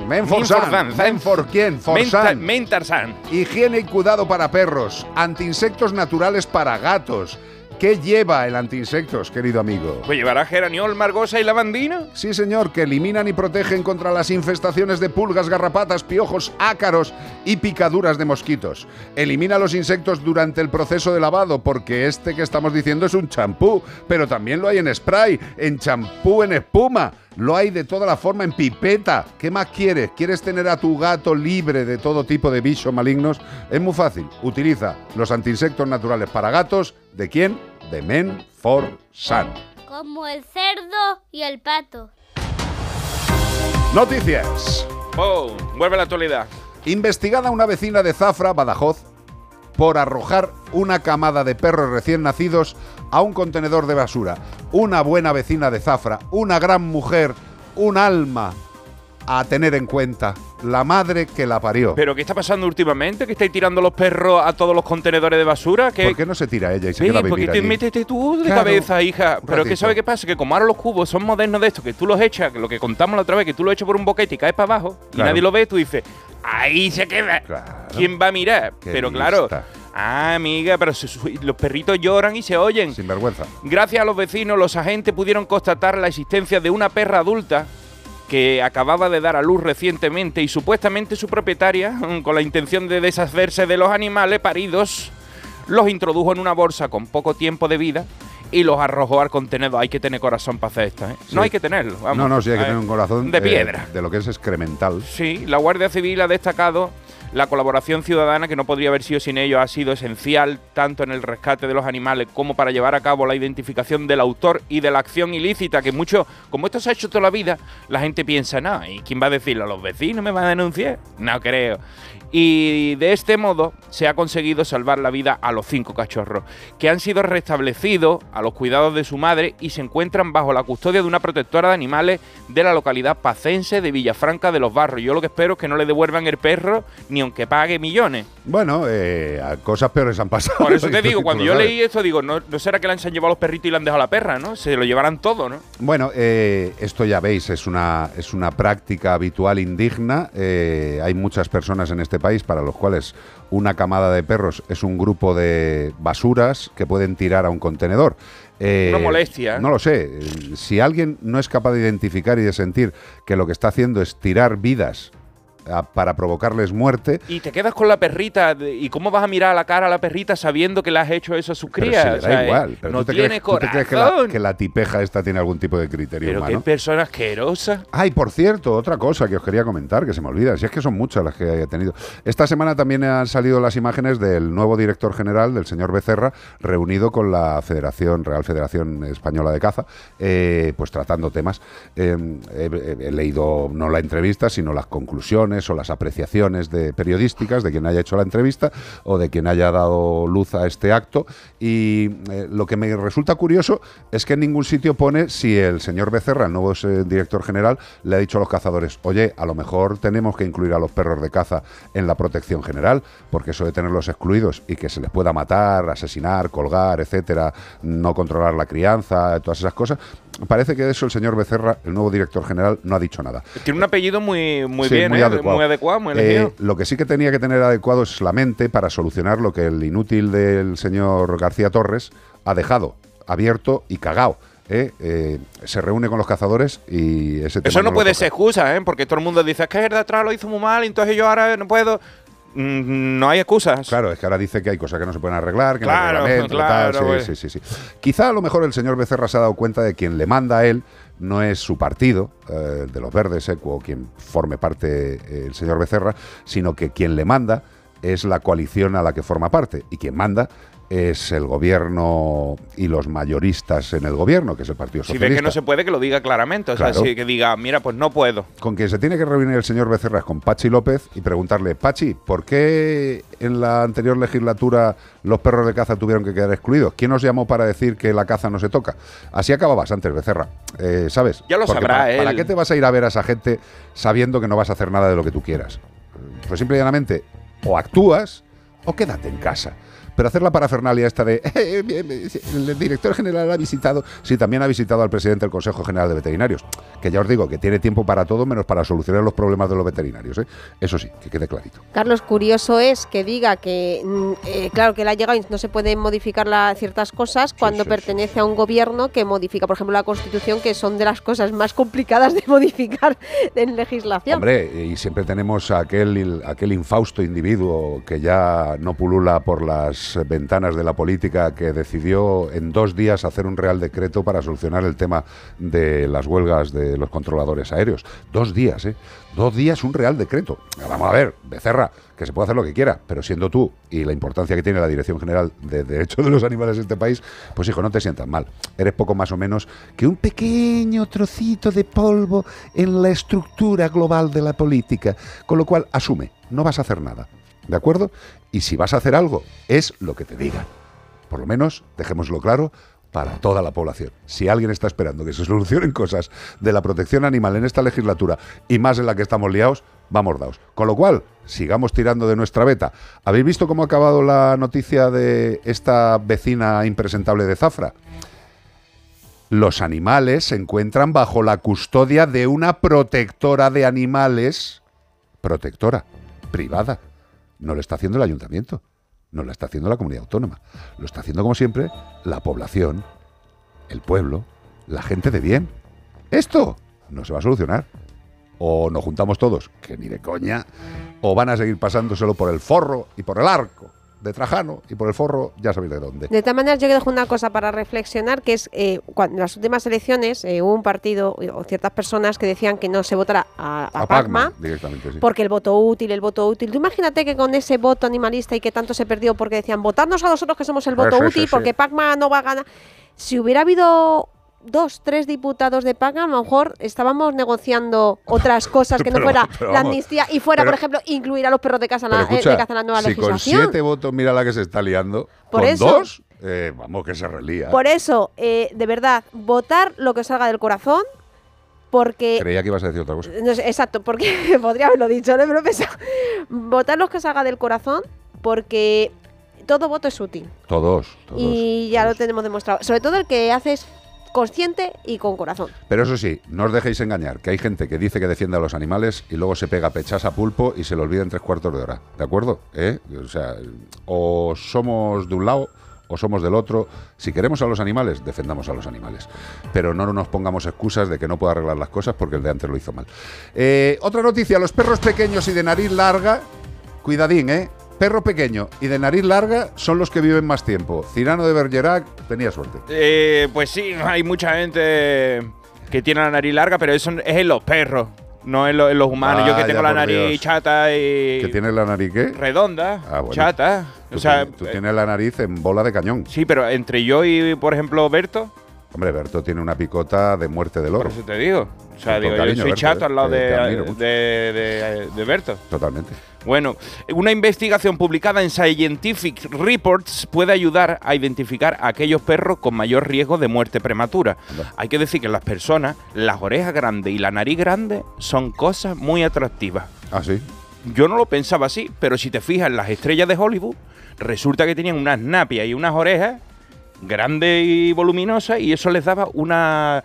Men for San, San. Men for quién, for San. Mentarsan. Higiene y cuidado para perros, antiinsectos naturales para gatos. ¿Qué lleva el antiinsectos, querido amigo? Pues llevará geraniol, margosa y lavandina. Sí, señor, que eliminan y protegen contra las infestaciones de pulgas, garrapatas, piojos, ácaros y picaduras de mosquitos. Elimina los insectos durante el proceso de lavado, porque este que estamos diciendo es un champú, pero también lo hay en spray, en champú en espuma. Lo hay de toda la forma en pipeta. ¿Qué más quieres? ¿Quieres tener a tu gato libre de todo tipo de bichos malignos? Es muy fácil. Utiliza los antiinsectos naturales para gatos. ¿De quién? De Men for Sun. Como el cerdo y el pato. Noticias. ¡Pum! Vuelve a la actualidad. Investigada una vecina de Zafra, Badajoz, por arrojar una camada de perros recién nacidos a un contenedor de basura. Una buena vecina de Zafra, una gran mujer, un alma a tener en cuenta, la madre que la parió. ¿Pero qué está pasando últimamente? ¿Que estáis tirando los perros a todos los contenedores de basura? ¿Qué, ¿Por qué no se tira ella y se Sí, queda a ¿por qué vivir te allí? métete tú de Claro, cabeza, hija? un Pero que ratito. ¿sabe qué pasa? Que como ahora los cubos son modernos de esto, que tú los echas, que lo que contamos la otra vez, que tú los echas por un boquete y caes para abajo y Claro. nadie lo ve, tú dices, ahí se queda. ¿Quién va a mirar? Qué pero claro, lista. ah, amiga, pero se su- los perritos lloran y se oyen. Sin vergüenza. Gracias a los vecinos, los agentes pudieron constatar la existencia de una perra adulta que acababa de dar a luz recientemente y supuestamente su propietaria, con la intención de deshacerse de los animales paridos, los introdujo en una bolsa con poco tiempo de vida y los arrojó al contenedor. Hay que tener corazón para hacer esto, ¿eh? Sí. No hay que tenerlo, vamos. no, no, sí hay que tener un corazón de eh, piedra. de lo que es excremental. Sí, la Guardia Civil ha destacado la colaboración ciudadana que no podría haber sido sin ellos, ha sido esencial tanto en el rescate de los animales como para llevar a cabo la identificación del autor y de la acción ilícita, que mucho, como esto se ha hecho toda la vida, la gente piensa, no, ¿y quién va a decirlo? ¿Los vecinos me van a denunciar? No creo. Y de este modo se ha conseguido salvar la vida a los cinco cachorros, que han sido restablecidos a los cuidados de su madre y se encuentran bajo la custodia de una protectora de animales de la localidad pacense de Villafranca de los Barros. Yo lo que espero es que no le devuelvan el perro ni aunque pague millones. Bueno, eh, cosas peores han pasado. Por eso te digo, cuando yo leí esto, digo, no, no será que le han llevado los perritos y le han dejado la perra, ¿no? Se lo llevarán todo, ¿no? Bueno, eh, esto ya veis, es una, es una práctica habitual indigna. Eh, hay muchas personas en este país para los cuales una camada de perros es un grupo de basuras que pueden tirar a un contenedor. Eh, Una molestia, ¿eh? No lo sé. Si alguien no es capaz de identificar y de sentir que lo que está haciendo es tirar vidas a- para provocarles muerte. Y te quedas con la perrita. de- ¿Y cómo vas a mirar a la cara a la perrita sabiendo que le has hecho eso a sus Pero crías? si le O da sea, igual. eh, Pero no ¿tú te tiene crees, tú te crees que, la, corazón. que la tipeja esta tiene algún tipo de criterio Pero qué persona asquerosa. Ay, por cierto, otra cosa que os quería comentar, que se me olvida, si es que son muchas las que he tenido. Esta semana también han salido las imágenes del nuevo director general, del señor Becerra, reunido con la Federación, Real Federación Española de Caza, eh, pues tratando temas. Eh, he- he leído no la entrevista, sino las conclusiones o las apreciaciones de periodísticas de quien haya hecho la entrevista o de quien haya dado luz a este acto. Y eh, lo que me resulta curioso es que en ningún sitio pone si el señor Becerra, el nuevo eh, director general, le ha dicho a los cazadores, oye, a lo mejor tenemos que incluir a los perros de caza en la protección general, porque eso de tenerlos excluidos y que se les pueda matar, asesinar, colgar, etcétera, no controlar la crianza, todas esas cosas, parece que de eso el señor Becerra, el nuevo director general, no ha dicho nada. Tiene un apellido muy, muy Sí, bien, muy ¿eh? adecuado. muy adecuado, muy Eh, elegido. lo que sí que tenía que tener adecuado es la mente para solucionar lo que el inútil del señor García Torres ha dejado abierto y cagao. ¿eh? Eh, se reúne con los cazadores y ese tema Eso no puede ser excusa, ¿eh? Porque todo el mundo dice, es que el de atrás lo hizo muy mal, entonces yo ahora no puedo. Mm, no hay excusas. Claro, es que ahora dice que hay cosas que no se pueden arreglar, que Claro, no hay reglamento, claro, tal, pues. sí, sí, sí. Quizá a lo mejor el señor Becerra se ha dado cuenta de quien le manda a él no es su partido, eh, de los verdes, Equo, o quien forme parte eh, el señor Becerra, sino que quien le manda es la coalición a la que forma parte. Y quien manda es el gobierno y los mayoristas en el gobierno, que es el Partido Si Socialista. ve que no se puede, que lo diga claramente. O sea, si- que diga, mira, pues no puedo. Con quien se tiene que reunir el señor Becerra es con Pachi López y preguntarle, Pachi, ¿por qué en la anterior legislatura los perros de caza tuvieron que quedar excluidos? ¿Quién os llamó para decir que la caza no se toca? Así acababas antes, Becerra, eh, ¿sabes? Ya lo Porque sabrá para, él. ¿Para qué te vas a ir a ver a esa gente sabiendo que no vas a hacer nada de lo que tú quieras? Pues simple y llanamente, o actúas o quédate en casa. Pero hacer la parafernalia esta de "Eh, eh, el director general ha visitado, sí, también ha visitado al presidente del Consejo General de Veterinarios, que ya os digo que tiene tiempo para todo menos para solucionar los problemas de los veterinarios. ¿eh? Eso sí, que quede clarito. Carlos, curioso es que diga que, mm, claro, que él ha llegado y no se pueden modificar la- ciertas cosas cuando pertenece a un gobierno que modifica, por ejemplo, la Constitución, que son de las cosas más complicadas de modificar en legislación. Hombre, y siempre tenemos aquel, aquel infausto individuo que ya no pulula por las ventanas de la política que decidió en dos días hacer un real decreto para solucionar el tema de las huelgas de los controladores aéreos. Dos días, ¿eh? Dos días un real decreto. Vamos a ver, Becerra, que se puede hacer lo que quiera, pero siendo tú y la importancia que tiene la Dirección General de Derechos de los Animales en este país, pues hijo, no te sientas mal. Eres poco más o menos que un pequeño trocito de polvo en la estructura global de la política. Con lo cual, asume, no vas a hacer nada. ¿De acuerdo? Y si vas a hacer algo, es lo que te digan. Por lo menos, dejémoslo claro, para toda la población. Si alguien está esperando que se solucionen cosas de la protección animal en esta legislatura y más en la que estamos liados, vamos daos. Con lo cual, sigamos tirando de nuestra beta. ¿Habéis visto cómo ha acabado la noticia de esta vecina impresentable de Zafra? Los animales se encuentran bajo la custodia de una protectora de animales, protectora, privada. No lo está haciendo el ayuntamiento, no lo está haciendo la comunidad autónoma. Lo está haciendo, como siempre, la población, el pueblo, la gente de bien. Esto no se va a solucionar. O nos juntamos todos, que ni de coña, o van a seguir pasándoselo por el forro y por el arco de Trajano y por el forro, ya sabéis de dónde. De todas maneras, yo dejo una cosa para reflexionar, que es eh, cuando en las últimas elecciones eh, hubo un partido eh, o ciertas personas que decían que no se votara a, a A Pacma, directamente, sí. porque el voto útil, el voto útil. Tú imagínate que con ese voto animalista y que tanto se perdió porque decían votarnos a nosotros que somos el voto Sí, útil, sí. porque Pacma no va a ganar. Si hubiera habido dos, tres diputados de Pacma, a lo mejor estábamos negociando otras cosas que no fuera pero la amnistía y fuera, pero- por ejemplo, incluir a los perros de casa en la, eh, escucha, de caza en la nueva si con legislación. siete votos mira la que se está liando, Por con eso- dos, eh, vamos que se relía. Por eso, eh, de verdad, votar lo que salga del corazón, porque... Creía que ibas a decir otra cosa. no sé, exacto, porque podría haberlo dicho, ¿no? pensado. Votar lo que salga del corazón, porque todo voto es útil. Todos, todos. y ya lo tenemos demostrado. Sobre todo el que haces consciente y con corazón. Pero eso sí, no os dejéis engañar, que hay gente que dice que defiende a los animales y luego se pega pechas a pulpo y se le olvida en tres cuartos de hora. ¿De acuerdo? ¿Eh? O sea, o somos de un lado o somos del otro. Si queremos a los animales, defendamos a los animales. Pero no nos pongamos excusas de que no pueda arreglar las cosas porque el de antes lo hizo mal. Eh, otra noticia, los perros pequeños y de nariz larga, cuidadín, ¿eh? Perro pequeño y de nariz larga son los que viven más tiempo. Cirano de Bergerac tenía suerte. Eh, pues sí, hay mucha gente que tiene la nariz larga, pero eso es en los perros, no en, lo- en los humanos. Yo que tengo la nariz Dios. chata y ¿Que tiene la nariz qué? redonda, Ah, bueno. chata. Tú, O sea, tienes- tú tienes la nariz en bola de cañón. sí, pero entre yo y, por ejemplo, Berto, Hombre, Berto tiene una picota de muerte del oro. por eso te digo. O sea, digo, yo soy Berto, chato eh, al lado de, mucho. de, de- de Berto. Totalmente. Bueno, una investigación publicada en Scientific Reports puede ayudar a identificar a aquellos perros con mayor riesgo de muerte prematura. Hay que decir que las personas, las orejas grandes y la nariz grande son cosas muy atractivas. Ah, sí. Yo no lo pensaba así, pero si te fijas en las estrellas de Hollywood, resulta que tenían unas napias y unas orejas grandes y voluminosas y eso les daba una...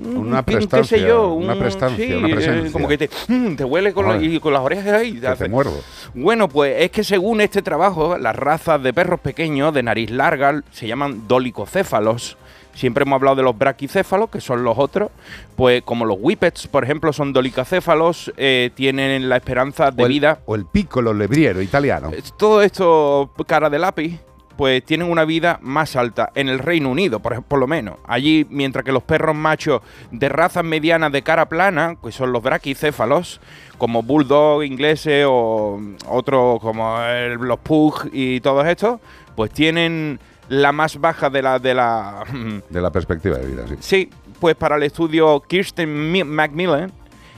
Una qué sé prestancia, una un- prestancia, sí, una eh, presencia. como que te, mm, te huele con, la- Ay. y con las orejas ahí. Que te muerdo. bueno, pues es que según este trabajo, las razas de perros pequeños de nariz larga se llaman dolicocéfalos. Siempre hemos hablado de los braquicéfalos, que son los otros. Pues como los whippets, por ejemplo, son dolicocéfalos, eh, tienen la esperanza de o el, vida. O el piccolo lebriero italiano. Todo esto, cara de lápiz, pues tienen una vida más alta en el Reino Unido, por, por lo menos. Allí, mientras que los perros machos de razas medianas de cara plana, que son los braquicéfalos, como bulldog ingleses o otros como el- los pug y todos estos, pues tienen la más baja de la de la De la perspectiva de vida, sí. Sí, pues para el estudio Kirsten Mi- Macmillan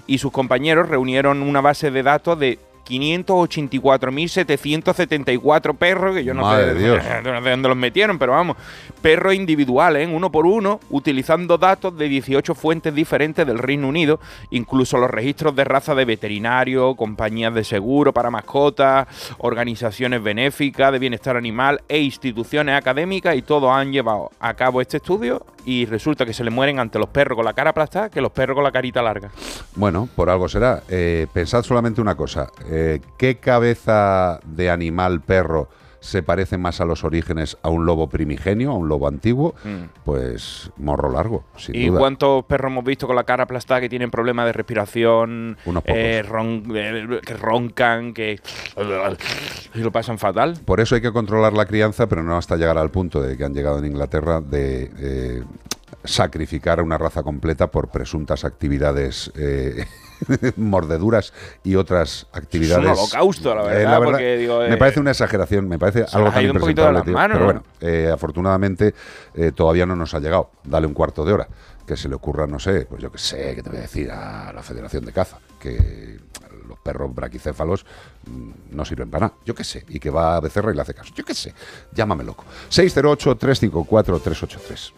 y sus compañeros reunieron una base de datos de 584.774 perros, que yo no sé de Dios. de dónde los metieron, pero vamos, perros individuales, ¿eh? uno por uno, utilizando datos de 18 fuentes diferentes del Reino Unido, incluso los registros de raza de veterinario, compañías de seguro para mascotas, organizaciones benéficas de bienestar animal e instituciones académicas, y todos han llevado a cabo este estudio y resulta que se le mueren ante los perros con la cara aplastada que los perros con la carita larga. Bueno, por algo será. Eh, pensad solamente una cosa. eh, ¿Qué cabeza de animal perro se parece más a los orígenes a un lobo primigenio, a un lobo antiguo? Pues morro largo, sin Mm. ¿Y duda. cuántos perros hemos visto con la cara aplastada que tienen problemas de respiración, Unos pocos. eh, ron- eh, que roncan, que y lo pasan fatal? Por eso hay que controlar la crianza, pero no hasta llegar al punto de que han llegado en Inglaterra de eh, sacrificar a una raza completa por presuntas actividades eh, mordeduras y otras actividades. Es un holocausto, la Eh, verdad, porque, digo, me eh, parece una exageración, me parece se algo tan impresentable, tío. manos, Pero ¿no? bueno, eh, afortunadamente eh, todavía no nos ha llegado. Dale un cuarto de hora. Que se le ocurra, no sé, pues yo que sé, que te voy a decir a la Federación de Caza, que los perros braquicéfalos mm, no sirven para nada. Yo qué sé. Y que va a Becerra y le hace caso. Yo qué sé. Llámame loco. 608-354-383.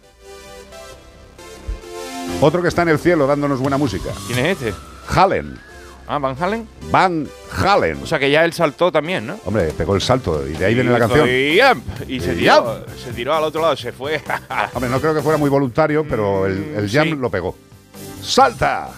Otro que está en el cielo dándonos buena música. ¿Quién es este? Halen. Ah, Van Halen. Van Halen. O sea que ya él saltó también, ¿no? Hombre, pegó el salto y de ahí viene la canción. Y se Y tiró, se tiró al otro lado, se fue. Hombre, no creo que fuera muy voluntario, pero el, el jam sí. lo pegó. ¡Salta!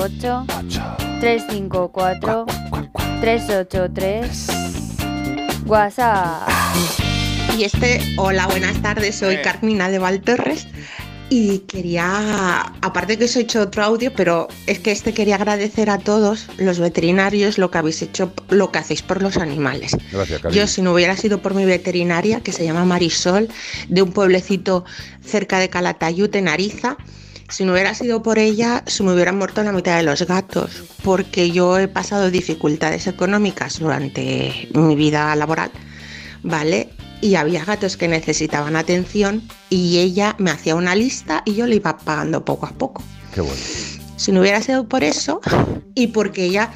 ...608... ...354... ...383... WhatsApp... Y este, hola, buenas tardes, soy Carmina de Valtorres y quería, aparte que os he hecho otro audio, pero es que este quería agradecer a todos los veterinarios lo que habéis hecho, lo que hacéis por los animales. Gracias. Yo si no hubiera sido por mi veterinaria, que se llama Marisol, de un pueblecito cerca de Calatayud, en Ariza, si no hubiera sido por ella, se me hubieran muerto la mitad de los gatos, porque yo he pasado dificultades económicas durante mi vida laboral, ¿vale? Y había gatos que necesitaban atención y ella me hacía una lista y yo le iba pagando poco a poco. Qué bueno. Si no hubiera sido por eso y porque ella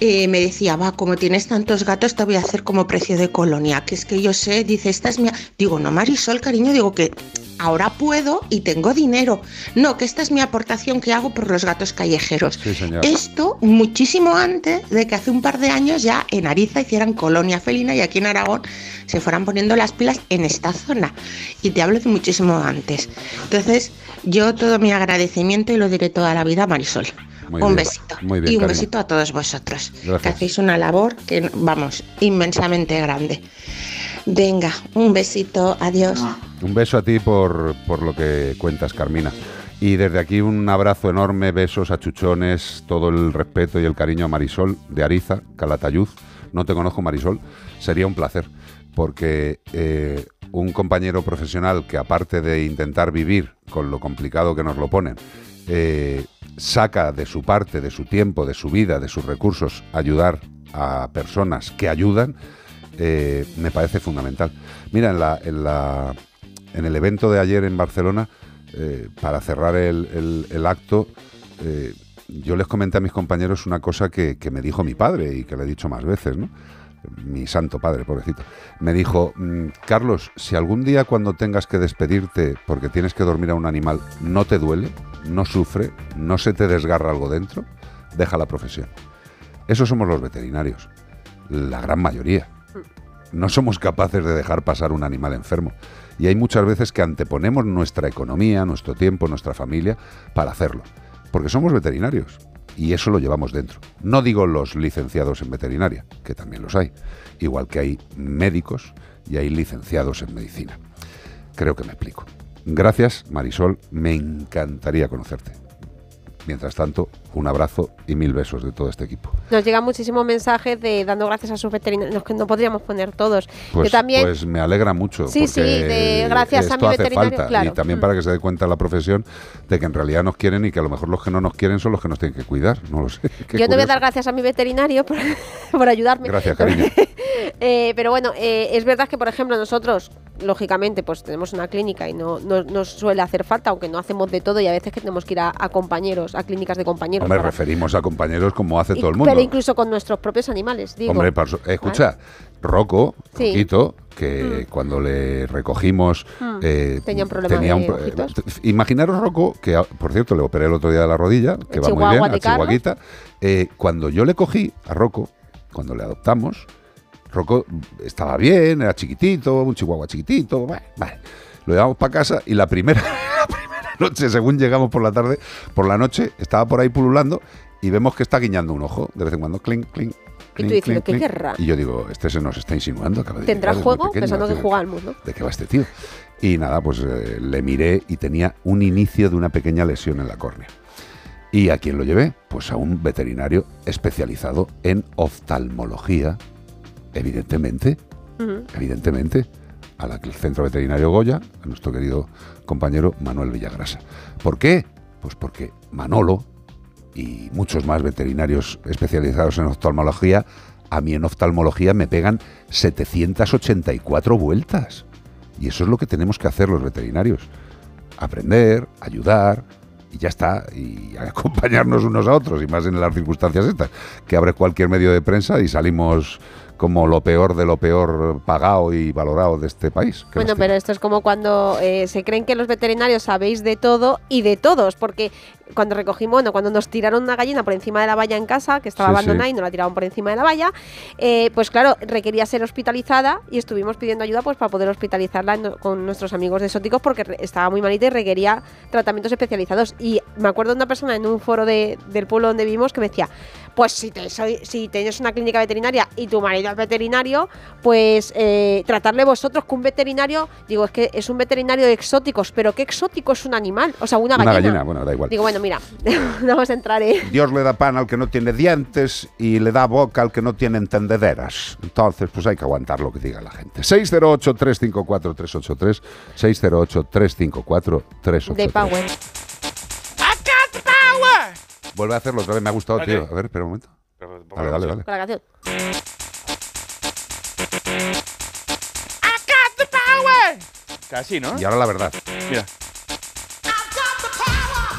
eh, me decía, va, como tienes tantos gatos, te voy a hacer como precio de colonia, que es que yo sé, dice, esta es mía. Digo, no, Marisol, cariño, digo que ahora puedo y tengo dinero. No, que esta es mi aportación que hago por los gatos callejeros. Sí. Esto muchísimo antes de que hace un par de años ya en Ariza hicieran colonia felina y aquí en Aragón se fueran poniendo las pilas en esta zona. Y te hablo de muchísimo antes. Entonces, yo todo mi agradecimiento y lo diré toda la vida a Marisol. Muy un bien, besito. muy bien, y un cariño. besito a todos vosotros. Gracias. Que hacéis una labor que, vamos, inmensamente grande. Venga, un besito. Adiós. Un beso a ti por, por lo que cuentas, Carmina. Y desde aquí un abrazo enorme, besos, achuchones, todo el respeto y el cariño a Marisol de Ariza, Calatayud. No te conozco, Marisol. Sería un placer, porque eh, un compañero profesional que aparte de intentar vivir con lo complicado que nos lo ponen, eh, saca de su parte, de su tiempo, de su vida, de sus recursos, ayudar a personas que ayudan, eh, me parece fundamental. Mira, en, la, en, la, en el evento de ayer en Barcelona, eh, para cerrar el, acto, eh, yo les comenté a mis compañeros una cosa que, que me dijo mi padre y que le he dicho más veces, ¿no? Mi santo padre, pobrecito. Me dijo, "Mm, Carlos, si algún día cuando tengas que despedirte porque tienes que dormir a un animal, no te duele, no sufre, no se te desgarra algo dentro, deja la profesión. Eso somos los veterinarios, la gran mayoría. No somos capaces de dejar pasar un animal enfermo. Y hay muchas veces que anteponemos nuestra economía, nuestro tiempo, nuestra familia para hacerlo. Porque somos veterinarios. Y eso lo llevamos dentro. No digo los licenciados en veterinaria, que también los hay. Igual que hay médicos y hay licenciados en medicina. Creo que me explico. Gracias, Marisol. Me encantaría conocerte. Mientras tanto, un abrazo y mil besos de todo este equipo. Nos llegan muchísimos mensajes de dando gracias a sus veterinarios, que no podríamos poner todos. Pues, también, pues me alegra mucho. Sí, sí, de gracias a mi hace veterinario, falta. claro. Y también Mm. para que se dé cuenta la profesión de que en realidad nos quieren y que a lo mejor los que no nos quieren son los que nos tienen que cuidar. No lo sé. Yo te voy a dar gracias a mi veterinario por, por ayudarme. Gracias, cariño. Eh, pero bueno, eh, es verdad que, por ejemplo, nosotros, lógicamente, pues tenemos una clínica y no, no nos suele hacer falta, aunque no hacemos de todo y a veces que tenemos que ir a, a compañeros, a clínicas de compañeros. Hombre, para- referimos a compañeros como hace y- todo el mundo. Pero incluso con nuestros propios animales, digo. Hombre, escucha, Rocco, Sí. Roquito, que cuando le recogimos Mm. eh, Tenía un problema tenía un ojitos. eh, Imaginaros Rocco, que ah, por cierto le operé el otro día de la rodilla, que El va muy bien, a. Chihuahuita. Eh, cuando yo le cogí a Rocco, cuando le adoptamos, Rocco estaba bien, era chiquitito, un chihuahua chiquitito, vale. Lo llevamos para casa y la primera noche, según llegamos por la tarde, por la noche, estaba por ahí pululando y vemos que está guiñando un ojo de vez en cuando, clink, clink. Y tú clink, ¿qué clink. querrá? Y yo digo, este se nos está insinuando, acaba de ¿Tendrá llegar, juego? pequeño, Pensando que tío. jugamos, ¿no? ¿De qué va este tío? Y nada, pues eh, le miré y tenía un inicio de una pequeña lesión en la córnea. ¿Y a quién lo llevé? Pues a un veterinario especializado en oftalmología, evidentemente, Ujú. evidentemente, al centro veterinario Goya, a nuestro querido compañero Manuel Villagrasa. ¿Por qué? Pues porque Manolo y muchos más veterinarios especializados en oftalmología, a mí en oftalmología me pegan 784 vueltas. Y eso es lo que tenemos que hacer los veterinarios. Aprender, ayudar, y ya está, y acompañarnos unos a otros, y más en las circunstancias estas, que abre cualquier medio de prensa y salimos como lo peor de lo peor pagado y valorado de este país. ¿Qué Bueno, pero esto es como cuando eh, se creen que los veterinarios sabéis de todo y de todos, porque cuando recogimos, bueno, cuando nos tiraron una gallina por encima de la valla en casa, que estaba Sí, abandonada sí. y nos la tiraron por encima de la valla, eh, pues claro, requería ser hospitalizada y estuvimos pidiendo ayuda pues para poder hospitalizarla en- con nuestros amigos de Sóticos porque estaba muy malita y requería tratamientos especializados. Y me acuerdo de una persona en un foro de- del pueblo donde vivimos que me decía, pues si, te, si tienes una clínica veterinaria y tu marido es veterinario, pues eh, tratarle vosotros con un veterinario, digo, es que es un veterinario de exóticos, pero ¿qué exótico es un animal? O sea, una Una gallina. gallina, bueno, da igual. Digo, bueno, mira, vamos a entrar en... Dios le da pan al que no tiene dientes y le da boca al que no tiene entendederas. Entonces, pues hay que aguantar lo que diga la gente. 608-354-383, 608-354-383. de Power. Vuelve a hacerlo otra vez, me ha gustado, tío. A ver, espera un momento. Dale, dale, dale. Con la canción. Casi, ¿no? Y ahora la verdad. Mira.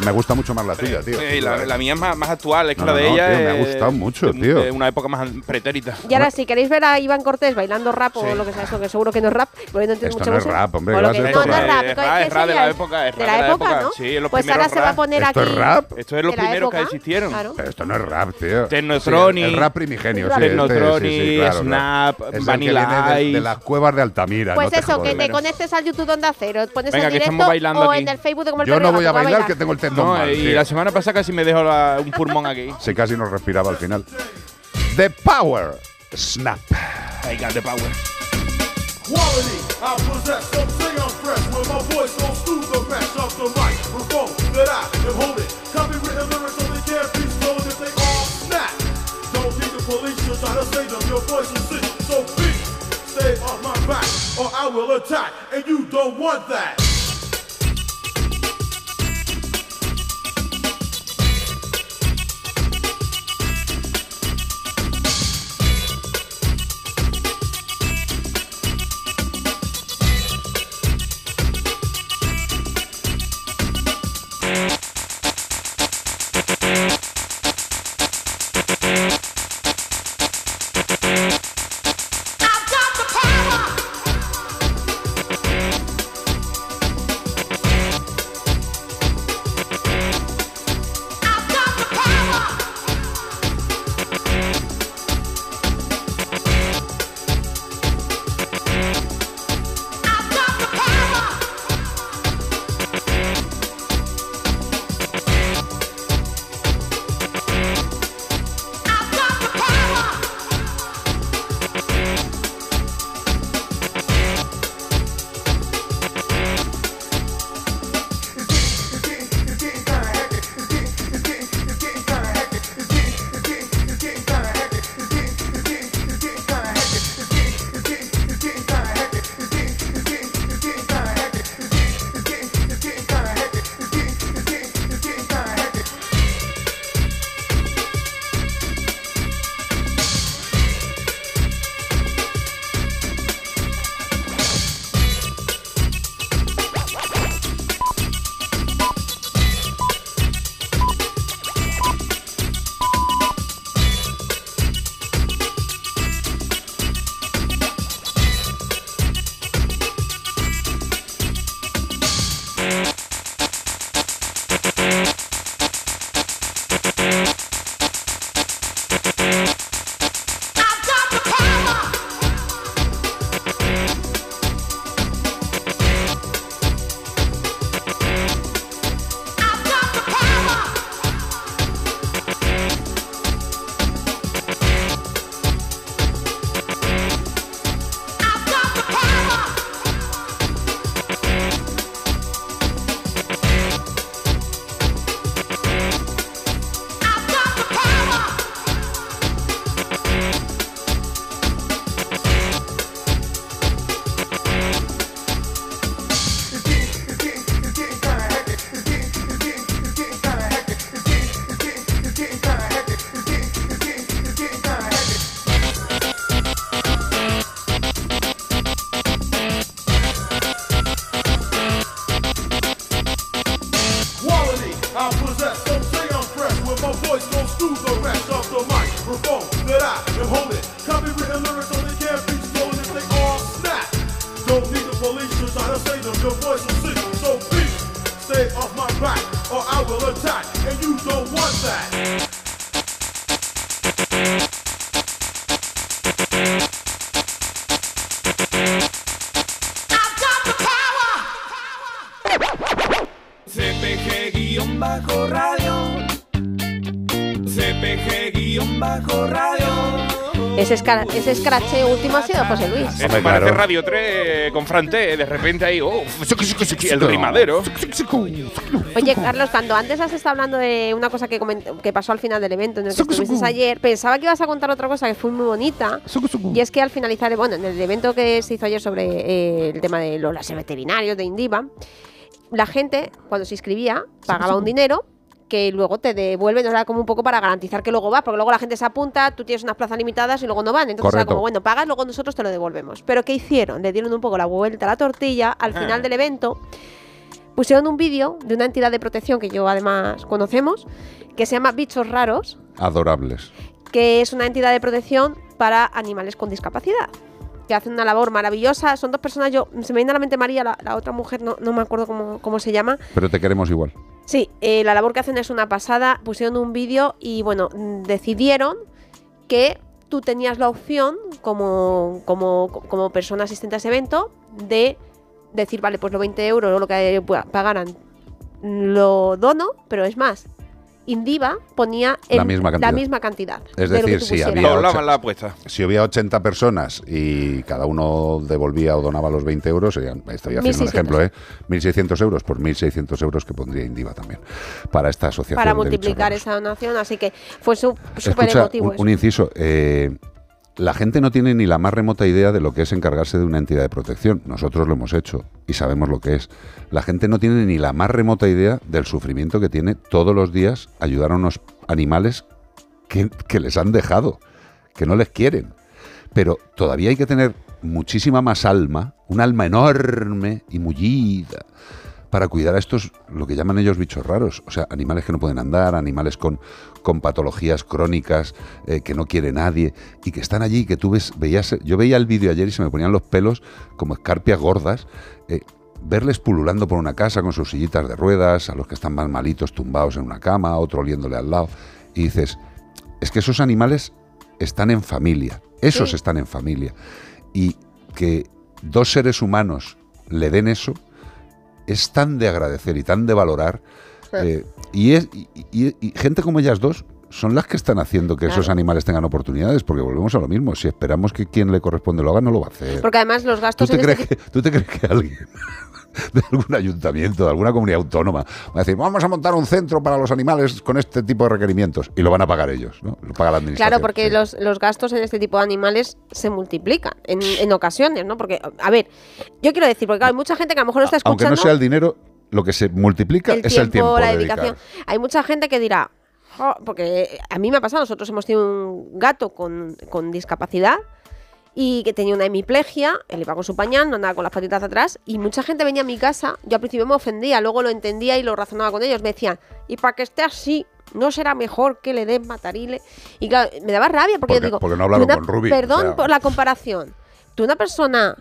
Me gusta mucho más la tuya, tío. Sí, la, la mía es más, más actual, es que No, la de no, no, ella tío, me ha es gustado mucho, de- tío. de una época más pretérita. Y ahora, si queréis ver a Iván Cortés bailando rap o lo que sea eso, que seguro que no es rap, porque no entiendo Esto mucho no es música. rap, hombre, O ¿qué lo va a que- ser no, esto no es rap? rap. Es ¿qué- rap, es rap de sería? la época, es De rap la de la época, época, ¿no? sí, es los Pues ahora primeros se va a rap. poner ¿Esto aquí. es rap? Esto es lo de la primero que época. existieron. Claro. Pero esto no es rap, tío. Technotronic. Sí, el rap primigenio, sí. Technotronic, este, sí, sí, claro, Snap, claro. Es el que Vanilla viene de, Ice. de las cuevas de Altamira. Pues no eso, que jodes. te conectes al YouTube Onda Cero, pones Venga, en que estamos directo bailando o aquí. en el Facebook de como el Yo perro no el voy a gato, bailar, que tengo el No, mal, y tío. la semana pasada casi me dejó la- un pulmón aquí. Se casi nos respiraba al final. The Power Snap. I got the power. Quality, I possess, I'm fresh When my voice goes through the mesh of the microphone That I am holding Copywritten lyrics so they can't be stolen if they all snap Don't need the police to try to save them Your voice is sick, so please Stay off my back or I will attack And you don't want that Ese, escrache último ha sido José Luis. Hombre, parece claro. Radio 3 con Frante, de repente ahí, oh, el rimadero. Oye, Carlos, cuando antes has estado hablando de una cosa que, que pasó al final del evento en el que estuviste ayer, pensaba que ibas a contar otra cosa que fue muy bonita. Y es que al finalizar, bueno, en el evento que se hizo ayer sobre eh, el tema de los veterinarios de Indiva, la gente, cuando se inscribía, pagaba un dinero que luego te devuelven, era como un poco para garantizar que luego va, porque luego la gente se apunta, tú tienes unas plazas limitadas y luego no van. Entonces era Correcto. como, bueno, pagas, luego nosotros te lo devolvemos. Pero ¿qué hicieron? Le dieron un poco la vuelta a la tortilla al Ah. final del evento pusieron un vídeo de una entidad de protección que yo además conocemos, que se llama Bichos Raros, Adorables. que es una entidad de protección para animales con discapacidad, que hacen una labor maravillosa. Son dos personas, yo se me viene a la mente María, la, la otra mujer, no, no me acuerdo cómo, cómo se llama. Pero te queremos igual. Sí, eh, la labor que hacen es una pasada. Pusieron un vídeo y bueno, decidieron que tú tenías la opción como, como, como persona asistente a ese evento de decir, vale, pues los 20 euros o lo que pueda- pagaran lo dono, pero es más. Indiva ponía La misma cantidad. misma cantidad Es de decir, si había, Doblaban ocho- la apuesta. si había 80 personas y cada uno devolvía o donaba los 20 euros, serían, estoy haciendo un 1.600. ejemplo, ¿eh? 1.600 euros, por 1.600 euros que pondría Indiva también para esta asociación. para multiplicar esa donación, así que fue súper emotivo un, eso. un inciso. eh, la gente no tiene ni la más remota idea de lo que es encargarse de una entidad de protección. Nosotros lo hemos hecho y sabemos lo que es. La gente no tiene ni la más remota idea del sufrimiento que tiene todos los días ayudar a unos animales que, les han dejado, que no les quieren. Pero todavía hay que tener muchísima más alma, un alma enorme y mullida, para cuidar a estos, lo que llaman ellos bichos raros. O sea, animales que no pueden andar, animales con, con patologías crónicas, eh, que no quiere nadie, y que están allí, que tú ves, veías, yo veía el vídeo ayer y se me ponían los pelos como escarpias gordas. eh, verles pululando por una casa con sus sillitas de ruedas, a los que están más malitos tumbados en una cama, otro oliéndole al lado, y dices, es que esos animales están en familia, esos Sí. están en familia, y que dos seres humanos le den eso, es tan de agradecer y tan de valorar, eh, y, es, y, y- y gente como ellas dos son las que están haciendo que esos animales tengan oportunidades, porque volvemos a lo mismo, si esperamos que quien le corresponde lo haga, no lo va a hacer. Porque además los ¿Tú gastos te, en crees este que, ¿Tú te crees que alguien de algún ayuntamiento, de alguna comunidad autónoma, va a decir, vamos a montar un centro para los animales con este tipo de requerimientos? Y lo van a pagar ellos, ¿no? Lo paga la administración. Claro, porque sí. los, los gastos en este tipo de animales se multiplican en, en ocasiones, ¿no? Porque, a ver, yo quiero decir, porque claro, hay mucha gente que a lo mejor no está Aunque escuchando no sea el dinero, lo que se multiplica el es tiempo, el tiempo la dedicación. Hay mucha gente que dirá, porque a mí me ha pasado, nosotros hemos tenido un gato con, con discapacidad y que tenía una hemiplegia, él iba con su pañal, no andaba con las patitas atrás, y mucha gente venía a mi casa, yo al principio me ofendía, luego lo entendía y lo razonaba con ellos, me decían, y para que esté así, ¿no será mejor que le den matarile? Y claro, me daba rabia porque, Porque- yo digo, porque no hablaron una- con Ruby, Perdón o sea. por la comparación, tú una persona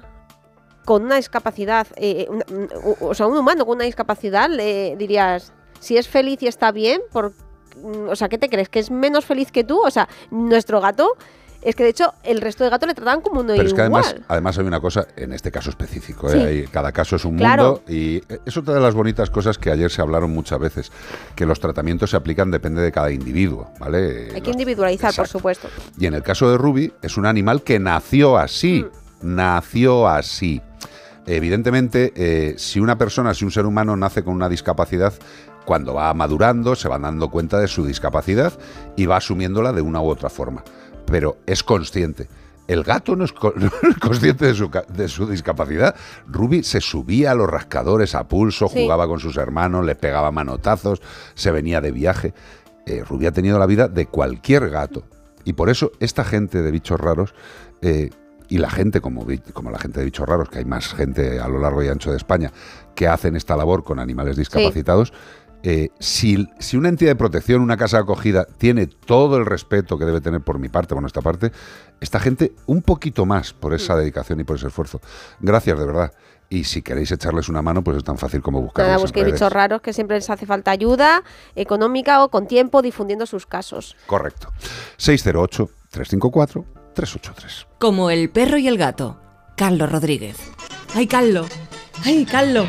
con una discapacidad, eh, una- un- o sea, un humano con una discapacidad, le dirías, si es feliz y está bien, por, mm, o sea, ¿qué te crees? ¿Que es menos feliz que tú? O sea, nuestro gato, es que de hecho el resto de gatos le trataban como uno Pero es que además, además hay una cosa, en este caso específico, ¿eh? Sí. Hay- cada caso es un Claro. mundo y es otra de las bonitas cosas que ayer se hablaron muchas veces, que los tratamientos se aplican depende de cada individuo, ¿vale? Hay que individualizar, por supuesto. Y en el caso de Ruby, es un animal que nació así. Mm. Nació así. Evidentemente, eh, si una persona, si un ser humano nace con una discapacidad, cuando va madurando se va dando cuenta de su discapacidad y va asumiéndola de una u otra forma. Pero es consciente. El gato no es, consciente de su, de su discapacidad. Ruby se subía a los rascadores a pulso, Sí. jugaba con sus hermanos, le pegaba manotazos, se venía de viaje. Eh, Ruby ha tenido la vida de cualquier gato. Y por eso esta gente de bichos raros eh, y la gente como, como la gente de bichos raros, que hay más gente a lo largo y ancho de España que hacen esta labor con animales discapacitados, eh, si, si una entidad de protección, una casa de acogida, tiene todo el respeto que debe tener por mi parte, por nuestra parte, esta gente un poquito más por esa Mm. dedicación y por ese esfuerzo. Gracias, de verdad. Y si queréis echarles una mano, pues es tan fácil como buscarlos Nada, busquéis bichos raros que siempre les hace falta ayuda económica o con tiempo difundiendo sus casos. Correcto. 608-354-383. Como el perro y el gato. Carlos Rodríguez. ¡Ay, Carlos! ¡Ay, Carlos!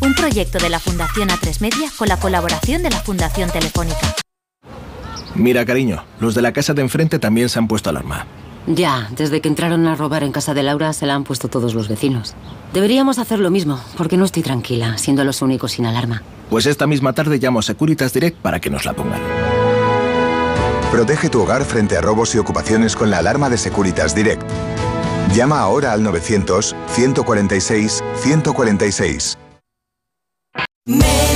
un proyecto de la Fundación A3 Media con la colaboración de la Fundación Telefónica. Mira, cariño, los de la casa de enfrente también se han puesto alarma. Ya, desde que entraron a robar en casa de Laura se la han puesto todos los vecinos. Deberíamos hacer lo mismo, porque no estoy tranquila, siendo los únicos sin alarma. Pues esta misma tarde llamo a Securitas Direct para que nos la pongan. Protege tu hogar frente a robos y ocupaciones con la alarma de Securitas Direct. Llama ahora al 900-146-146. Bienvenidos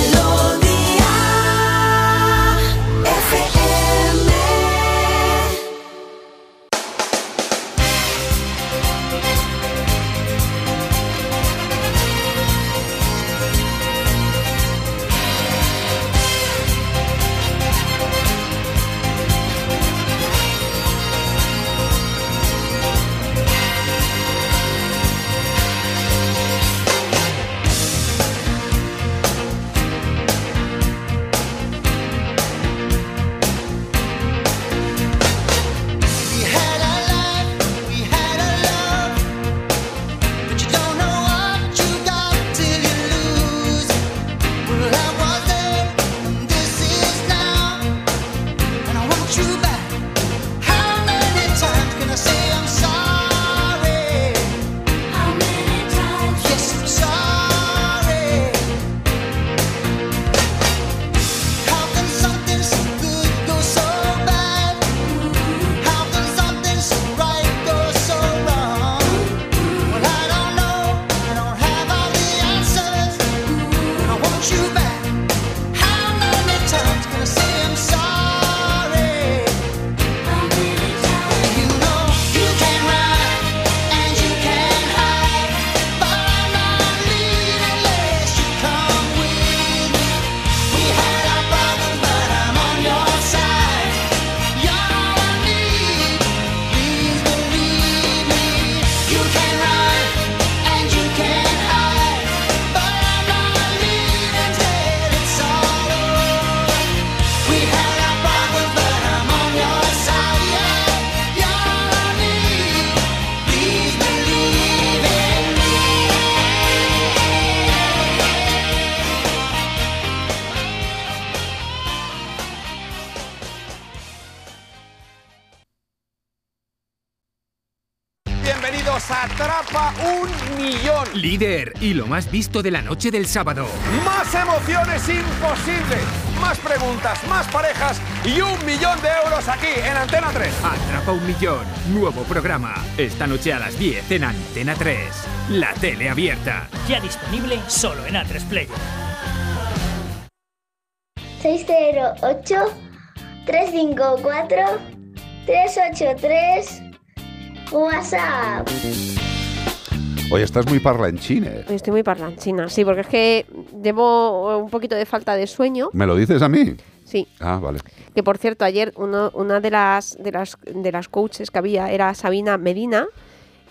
y lo más visto de la noche del sábado. Más emociones imposibles, más preguntas, más parejas y un millón de euros aquí en Antena 3. Atrapa un millón. Nuevo programa. Esta noche a las 10 en Antena 3. La tele abierta. Ya disponible solo en A3 Player. 608 354 383 WhatsApp. Oye, estás muy parlanchín, ¿eh? Estoy muy parlanchina, sí, porque es que llevo un poquito de falta de sueño. ¿Me lo dices a mí? Sí. Ah, vale. Que por cierto, ayer uno- una de las, de las de las coaches que había era Sabina Medina.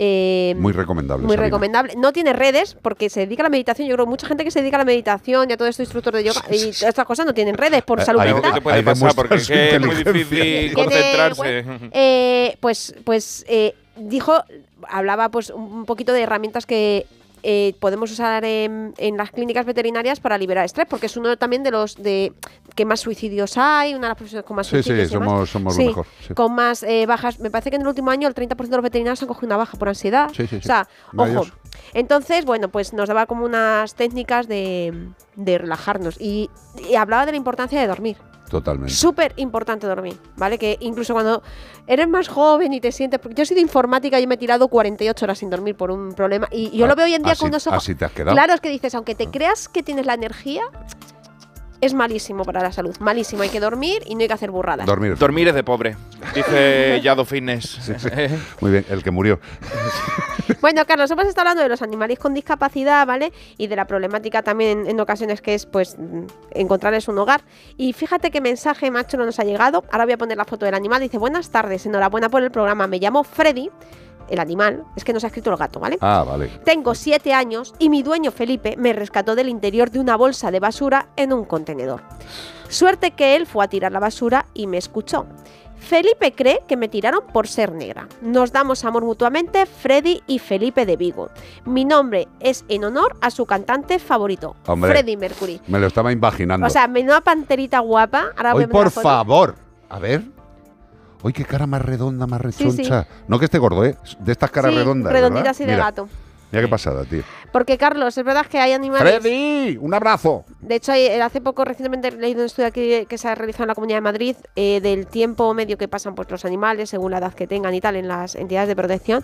eh, Muy recomendable. muy Sabina. recomendable. No tiene redes porque se dedica a la meditación. Yo creo que mucha gente que se dedica a la meditación y a todo esto, instructor de yoga y todas estas cosas no tienen redes por Eh, salud ahí- mental. ¿Qué te puede Ahí pasar? Porque es muy difícil Tiene concentrarse. Eh, pues, pues eh, dijo, hablaba pues un poquito de herramientas que eh, podemos usar en, en las clínicas veterinarias para liberar estrés, porque es uno también de los de que más suicidios hay, una de las profesiones con más Sí, sí, suicidios. demás. somos- somos lo Sí, mejor, sí. Con más eh, bajas. Me parece que en el último año el 30% de los veterinarios han cogido una baja por ansiedad. Sí, sí, sí. O sea, ojo. Entonces, bueno, pues nos daba como unas técnicas de, de relajarnos y, y hablaba de la importancia de dormir. Totalmente. Súper importante dormir, ¿vale? Que incluso cuando eres más joven y te sientes... Porque yo soy de informática y me he tirado 48 horas sin dormir por un problema. Y yo lo veo hoy en día Así- con unos ojos... así te has quedado. Claro, es que dices, aunque te creas que tienes la energía, es malísimo para la salud. Malísimo. Hay que dormir y no hay que hacer burradas. Dormir. Dormir es de pobre, dice Yado Fitness. Muy bien, el que murió. Bueno, Carlos, hemos estado hablando de los animales con discapacidad, ¿vale? Y de la problemática también en ocasiones que es, pues, encontrarles un hogar. Y fíjate qué mensaje macho no nos ha llegado. Ahora voy a poner la foto del animal. Dice, buenas tardes, enhorabuena por el programa. Me llamo Freddy, el animal. Es que nos ha escrito el gato, ¿vale? Ah, vale. Tengo siete años y mi dueño Felipe me rescató del interior de una bolsa de basura en un contenedor. Suerte que él fue a tirar la basura y me escuchó. Felipe cree que me tiraron por ser negra. Nos damos amor mutuamente, Freddy y Felipe de Vigo. Mi nombre es en honor a su cantante favorito, Hombre. Freddie Mercury. Me lo estaba imaginando. O sea, menuda panterita guapa. Ahora Hoy, por favor. A ver. Hoy qué cara más redonda, más Sí, rechoncha. sí. No que esté gordo, ¿eh? De estas caras Sí, redondas. redondita ¿verdad? así de Mira, gato. Mira qué pasada, tío. Porque, Carlos, es verdad que hay animales. ¡Freddy! ¡Un abrazo! De hecho, hace poco, recientemente he leído un estudio aquí que se ha realizado en la Comunidad de Madrid eh, del tiempo medio que pasan pues, los animales, según la edad que tengan y tal, en las entidades de protección.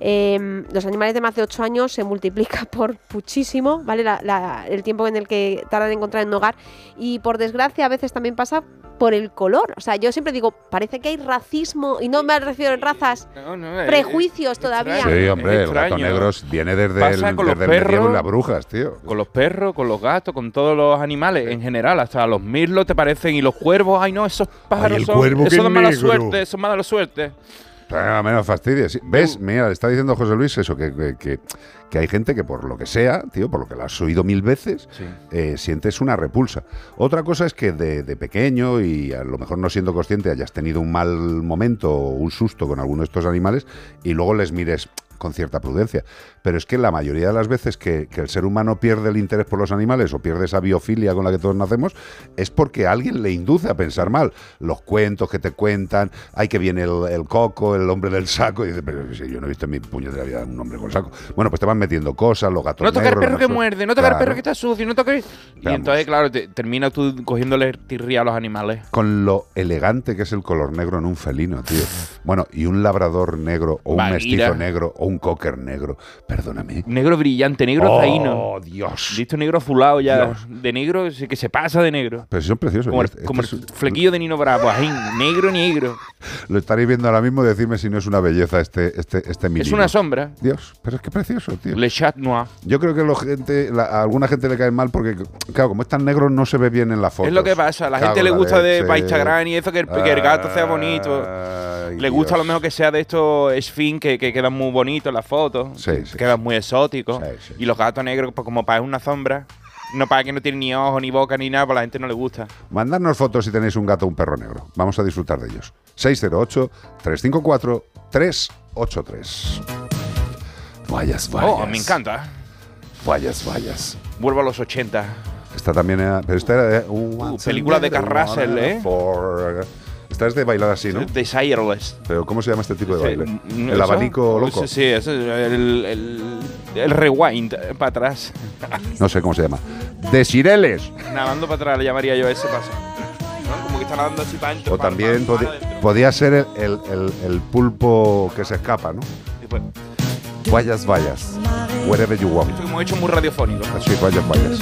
Eh, los animales de más de 8 años se multiplica por muchísimo, ¿vale? La- la- el tiempo en el que tardan en encontrar un hogar. Y por desgracia, a veces también pasa por el color. O sea, yo siempre digo, parece que hay racismo, y no me refiero en razas, No, no, eh, prejuicios todavía. Sí, hombre, el gato negro viene desde Pasa el, con los el y perros. las brujas, tío. Con los perros, con los gatos, con todos los animales en general, hasta los mirlos te parecen y los cuervos, ay no, esos pájaros el son, cuervo que eso es de mala suerte, eso es mala suerte. Pero menos fastidio. sí. ¿Ves? Mira, le está diciendo José Luis eso, que, que, que- que hay gente que por lo que sea, tío, por lo que lo has oído mil veces, eh, sientes una repulsa. Otra cosa es que de, de pequeño y a lo mejor no siendo consciente hayas tenido un mal momento o un susto con alguno de estos animales y luego les mires con cierta prudencia. Pero es que la mayoría de las veces que, que el ser humano pierde el interés por los animales o pierde esa biofilia con la que todos nacemos, es porque alguien le induce a pensar mal. Los cuentos que te cuentan, hay que viene el, el coco, el hombre del saco, y dices, pero si yo no he visto en mi puñetera vida un hombre con saco. Bueno, pues te van metiendo cosas, los gatos No tocar negros, perro que muerde, no tocar Claro. perro que está sucio, no tocar... Y entonces, claro, te- termina tú cogiéndole tirria a los animales. Con lo elegante que es el color negro en un felino, tío. Bueno, y un labrador negro, o un mestizo negro, o un cocker negro. Perdóname. Negro brillante, negro Oh, zaino. Dios. Visto negro azulado ya. Dios. De negro, que se pasa de negro. Pero son preciosos. Como el, Este- como este el es- flequillo de Nino Bravo, ajín, negro, negro. Lo estaréis viendo ahora mismo, decirme si no es una belleza este, este, este Es menino. una sombra. Dios, pero es que precioso, tío. Le Chat Noir. Yo creo que lo gente, la- a alguna gente le cae mal porque, claro, como es tan negro no se ve bien en la foto. Es lo que pasa. A la gente le gusta de para Instagram y eso, que el, que el gato sea bonito. le gusta a lo mejor que sea de estos Sphinx que, que quedan muy bonitos en las fotos. Sí, sí, quedan muy exóticos. y los gatos negros, pues, como para una sombra. No para que no tienen ni ojos, ni boca, ni nada, pues a la gente no le gusta. Mandadnos fotos si tenéis un gato o un perro negro. Vamos a disfrutar de ellos. 608-354-383. Vayas, vayas. Oh, me encanta. Vayas, vayas. Vuelvo a los 80. Esta también era. Pero esta era. Uh, película de Carl Russell, ¿eh? For- Esta es de bailar así, ¿no? Desireless. Pero ¿cómo se llama este tipo de baile? El eso- abanico loco. Sí, sí, es el, el, el rewind eh, para atrás. No sé cómo se llama. Desireles. Nadando para atrás le llamaría yo ese paso. ¿No? Como que está nadando así para adentro. O para- también para- podi- para podía ser el, el- el- el pulpo que se escapa, ¿no? Después. Vayas, vayas. Wherever you want. Esto que hemos hecho muy radiofónico. Así, vayas, vayas.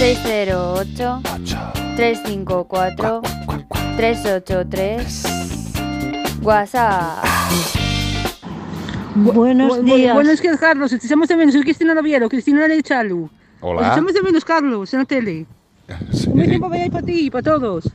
608 354 383 WhatsApp. Buenos Bu- bu- días. Buenos días, Carlos. Te echamos de menos. Soy Cristina Noviero, Cristina Lechalu. Hola. Os echamos de menos, Carlos, en la tele. Un tiempo vaya para ti y para todos.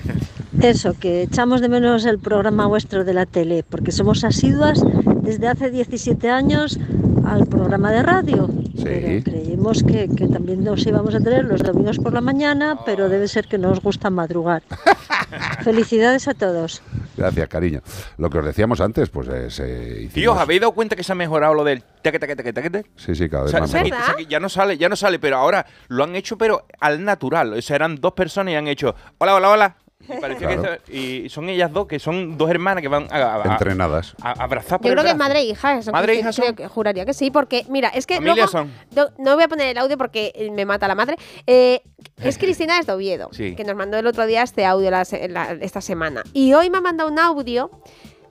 Eso, que echamos de menos el programa vuestro de la tele, porque somos asiduas desde hace 17 años al programa de radio. Sí. Creímos que, que también nos íbamos a tener los domingos por la mañana, pero debe ser que no os gusta madrugar. Felicidades a todos. Gracias, cariño. Lo que os decíamos anos pues eh, se hicimos- Tío, ¿os habéis dado cuenta que se ha mejorado lo del teque, teque, teque, teque, teque? Sí, sí, cada O vez más. mejor. ya no sale, ya no sale, pero ahora lo han hecho, pero al natural. O sea, eran dos personas y han hecho hola, hola, hola. Y, parecía que Claro. se- y son ellas dos, que son dos hermanas que van a, a- a- Entrenadas. a- a abrazar por Yo el creo que es brazo. madre e hija. Madre e hija creo son. que juraría que sí, porque mira, es que Familia luego son. no, no voy a poner el audio porque eh, me mata la madre. Eh, es Cristina desde Oviedo, Sí. que nos mandó el otro día este audio la se- la- esta semana. Y hoy me ha mandado un audio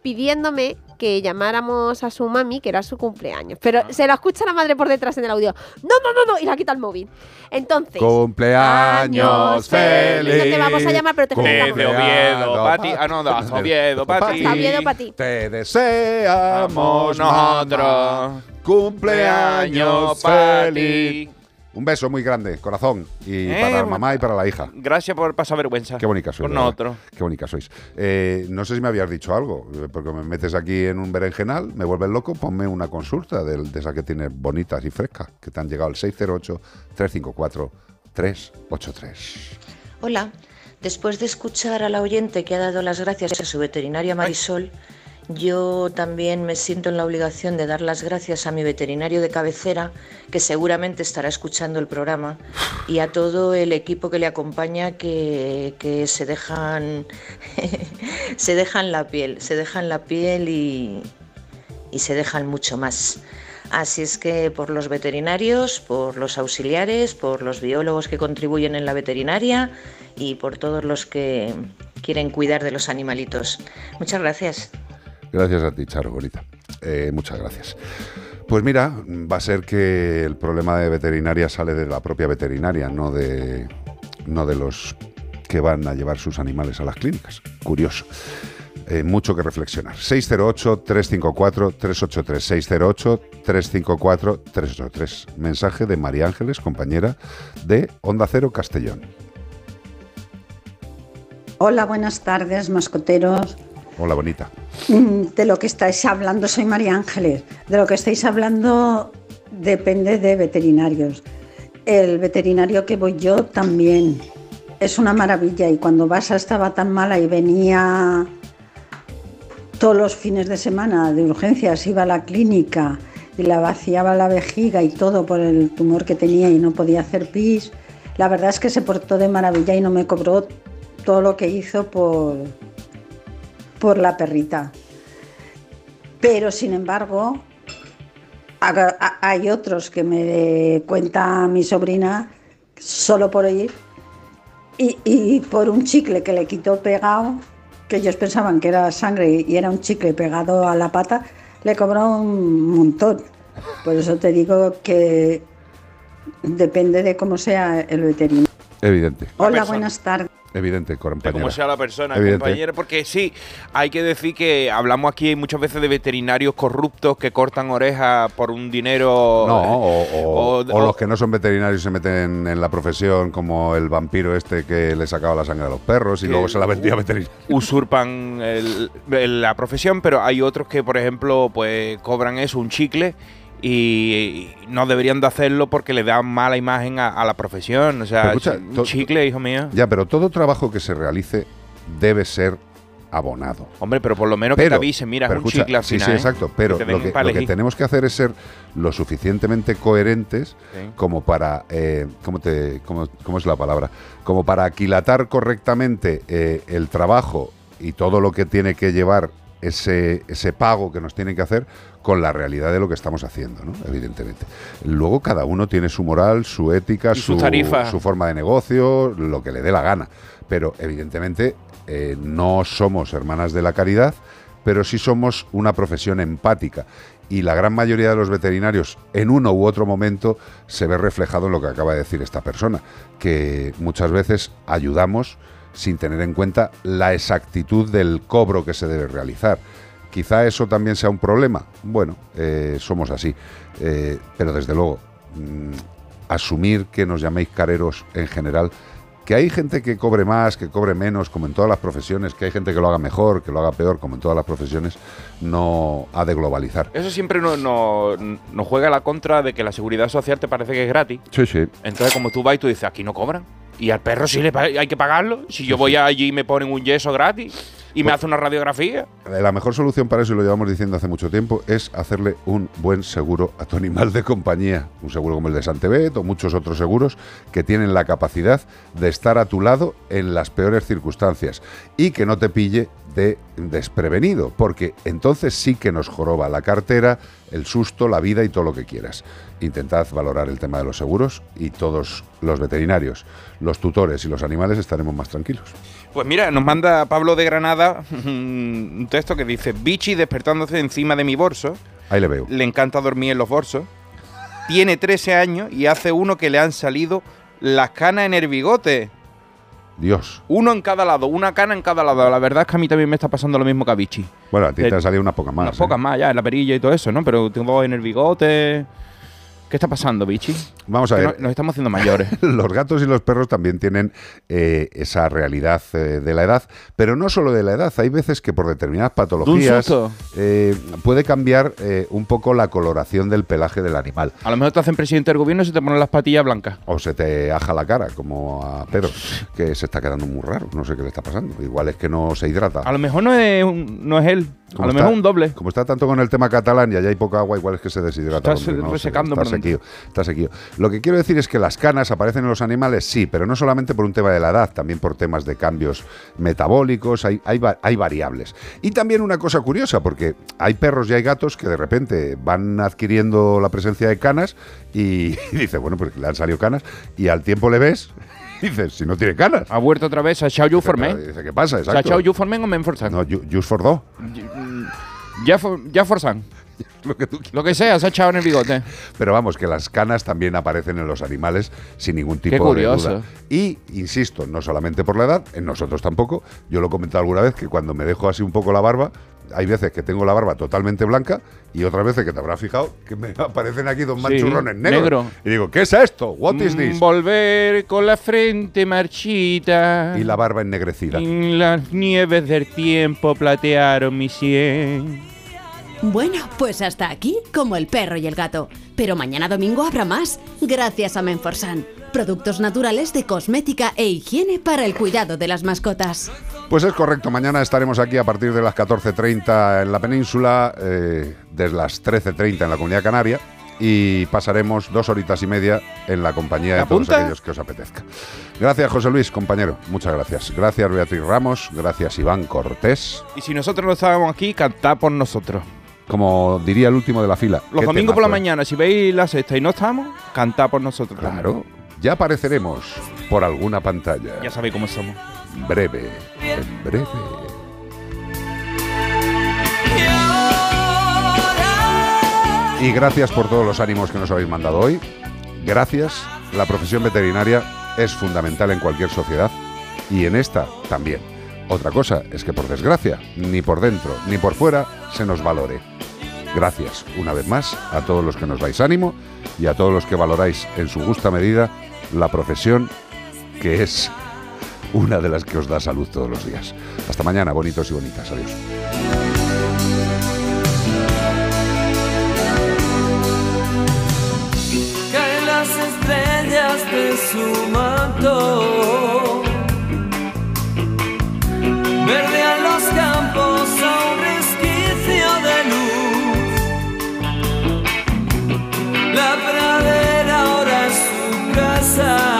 pidiéndome que llamáramos a su mami, que era su cumpleaños. Pero Ah. se lo escucha la madre por detrás en el audio. No, no, no, no, y la quita el móvil. Entonces, Cumpleaños feliz. no te vamos a llamar, pero te Desde felicitamos. Oviedo, pa' ti. Ah, no, Oviedo, pa' ti. Hasta Oviedo. Te deseamos nosotros. cumpleaños feliz. Un beso muy grande, corazón. Y Eh, para la mamá y para la hija. Gracias por pasar vergüenza. Qué bonita sois. Verdad. nosotros. Qué bonita sois. Eh, no sé si me habías dicho algo, eh, porque me metes aquí en un berenjenal, me vuelves loco, ponme una consulta de, de esas que tienes bonitas y frescas, que te han llegado al 608-354-383. Hola, después de escuchar a la oyente que ha dado las gracias a su veterinaria Marisol, yo también me siento en la obligación de dar las gracias a mi veterinario de cabecera, que seguramente estará escuchando el programa, y a todo el equipo que le acompaña que, se dejan se dejan la piel, se dejan la piel y se dejan mucho más. Así es que por los veterinarios, por los auxiliares, por los biólogos que contribuyen en la veterinaria y por todos los que quieren cuidar de los animalitos. Muchas gracias. Gracias a ti, Charo, bonita. Eh, muchas gracias. Pues mira, va a ser que el problema de veterinaria sale de la propia veterinaria, no de, no de los que van a llevar sus animales a las clínicas. Curioso. Eh, mucho que reflexionar. 608-354-383. 608-354-383. Mensaje de María Ángeles, compañera de Onda Cero Castellón. Hola, buenas tardes, mascoteros. Hola, bonita. Mm, De lo que estáis hablando, soy María Ángeles. De lo que estáis hablando depende de veterinarios. El veterinario que voy yo también es una maravilla y cuando Basa estaba tan mala y venía todos los fines de semana de urgencias, iba a la clínica y la vaciaba la vejiga y todo por el tumor que tenía y no podía hacer pis, la verdad es que se portó de maravilla y no me cobró todo lo que hizo por, por la perrita. Pero sin embargo, ha- ha- hay otros que me cuenta mi sobrina solo por oír y, y por un chicle que le quitó pegado, que ellos pensaban que era sangre y era un chicle pegado a la pata, le cobró un montón. Por eso te digo que depende de cómo sea el veterinario. Evidente. Hola, buenas tardes. Evidente, de compañera. cómo sea la persona, Evidente. compañera, porque sí, hay que decir que hablamos aquí muchas veces de veterinarios corruptos que cortan orejas por un dinero. No, o, o- o- o los que no son veterinarios y se meten en la profesión, como el vampiro este que le sacaba la sangre a los perros y luego se la vendía a veterinario. usurpan el- el- la profesión, pero hay otros que, por ejemplo, pues cobran eso, un chicle, y, no deberían de hacerlo porque le dan mala imagen a, a la profesión. O sea, Pero escucha, un chicle, hijo mío. Ya, pero todo trabajo que se realice debe ser abonado. Hombre, pero por lo menos que te avisen, mira, es pero un escucha, chicle al sí, final. sí, ¿eh? exacto. Pero lo que, lo que tenemos que hacer es ser lo suficientemente coherentes Sí. como para, eh, ¿cómo, te, cómo, cómo es la palabra? Como para aquilatar correctamente eh, el trabajo y todo lo que tiene que llevar ese, ese pago que nos tienen que hacer con la realidad de lo que estamos haciendo, ¿no? evidentemente. Luego cada uno tiene su moral, su ética, su tarifa. su forma de negocio, lo que le dé la gana. Pero evidentemente eh, no somos hermanas de la caridad, pero sí somos una profesión empática. y la gran mayoría de los veterinarios en uno u otro momento se ve reflejado en lo que acaba de decir esta persona, que muchas veces ayudamos sin tener en cuenta la exactitud del cobro que se debe realizar. Quizá eso también sea un problema. Bueno, eh, somos así. Eh, pero desde luego, mm, asumir que nos llaméis careros en general, que hay gente que cobre más, que cobre menos, como en todas las profesiones, que hay gente que lo haga mejor, que lo haga peor, como en todas las profesiones, no ha de globalizar. Eso siempre nos no, nos juega a la contra de que la seguridad social te parece que es gratis. Sí, sí. Entonces, como tú vas y tú dices, aquí no cobran. Y al perro sí le hay que pagarlo. Si yo voy allí y me ponen un yeso gratis y me hace una radiografía. La mejor solución para eso, y lo llevamos diciendo hace mucho tiempo, es hacerle un buen seguro a tu animal de compañía. Un seguro como el de Santebet o muchos otros seguros que tienen la capacidad de estar a tu lado en las peores circunstancias y que no te pille de desprevenido, porque entonces sí que nos joroba la cartera, el susto, la vida y todo lo que quieras. Intentad valorar el tema de los seguros y todos los veterinarios, los tutores y los animales estaremos más tranquilos. Pues mira, nos manda Pablo de Granada un texto que dice: Bichi despertándose encima de mi bolso. Ahí le veo. Le encanta dormir en los bolsos. Tiene 13 años y hace uno que le han salido las canas en el bigote. Dios. Uno en cada lado, una cana en cada lado. La verdad es que a mí también me está pasando lo mismo que a Bichi. Bueno, a ti te Eh, han salido unas pocas más. Unas ¿eh? pocas más ya, en la perilla y todo eso, ¿no? Pero tengo dos en el bigote. ¿Qué está pasando, Bichi? Vamos a ver. no- nos estamos haciendo mayores. los gatos y los perros también tienen eh, esa realidad eh, de la edad, pero no solo de la edad. Hay veces que por determinadas patologías eh, puede cambiar eh, un poco la coloración del pelaje del animal. A lo mejor te hacen presidente del gobierno y se te ponen las patillas blancas. O se te aja la cara, como a Pedro, que se está quedando muy raro. No sé qué le está pasando. Igual es que no se hidrata. A lo mejor no es, un- no es él. A lo está- mejor un doble. Como está tanto con el tema catalán y allá hay poca agua, igual es que se deshidrata. Está hombre, se- ¿no? Se- resecando Está pronto. sequío, está sequío. Lo que quiero decir es que las canas aparecen en los animales, sí, pero no solamente por un tema de la edad, también por temas de cambios metabólicos, hay, hay, hay variables. Y también una cosa curiosa, porque hay perros y hay gatos que de repente van adquiriendo la presencia de canas y, y dices, bueno, pues le han salido canas y al tiempo le ves dices, si no tiene canas. Ha vuelto otra vez a Xiao Yu for Men. Dice, ¿qué pasa? ¿Se ha Exacto. echado You for Men o Men for Sun? No, Ju- Just for Do. Ya for, ya for Sun. Lo que tú Lo que sea, se ha echado en el bigote. Pero vamos, que las canas también aparecen en los animales sin ningún tipo Qué de curioso. duda. Y, insisto, no solamente por la edad, en nosotros tampoco. Yo lo he comentado alguna vez que cuando me dejo así un poco la barba, hay veces que tengo la barba totalmente blanca y otras veces que te habrás fijado que me aparecen aquí dos Sí, manchurrones negros. negro. Y digo, ¿qué es esto? ¿What is Mm, this? Volver con la frente marchita. Y la barba ennegrecida. Y las nieves del tiempo platearon mi sien. Bueno, pues hasta aquí, como el perro y el gato. Pero mañana domingo habrá más, gracias a Menforsan. Productos naturales de cosmética e higiene para el cuidado de las mascotas. Pues es correcto, mañana estaremos aquí a partir de las 14.30 en la península, eh, desde las 13.30 en la comunidad canaria y pasaremos dos horitas y media en la compañía de todos aquellos que os apetezca. Gracias José Luis, compañero, muchas gracias. Gracias Beatriz Ramos, gracias Iván Cortés. Y si nosotros no estábamos aquí, cantad por nosotros. Como diría el último de la fila. Los domingos por la mañana, si veis la sexta y no estamos, cantad por nosotros. Claro, ya apareceremos por alguna pantalla. Ya sabéis cómo somos. Breve, en breve. Y gracias por todos los ánimos que nos habéis mandado hoy. Gracias. La profesión veterinaria es fundamental en cualquier sociedad y en esta también. Otra cosa es que por desgracia, ni por dentro ni por fuera se nos valore. Gracias una vez más a todos los que nos dais ánimo y a todos los que valoráis en su justa medida la profesión que es una de las que os da salud todos los días. Hasta mañana, bonitos y bonitas. Adiós verdean los campos a un resquicio de luz. La pradera ahora es su casa.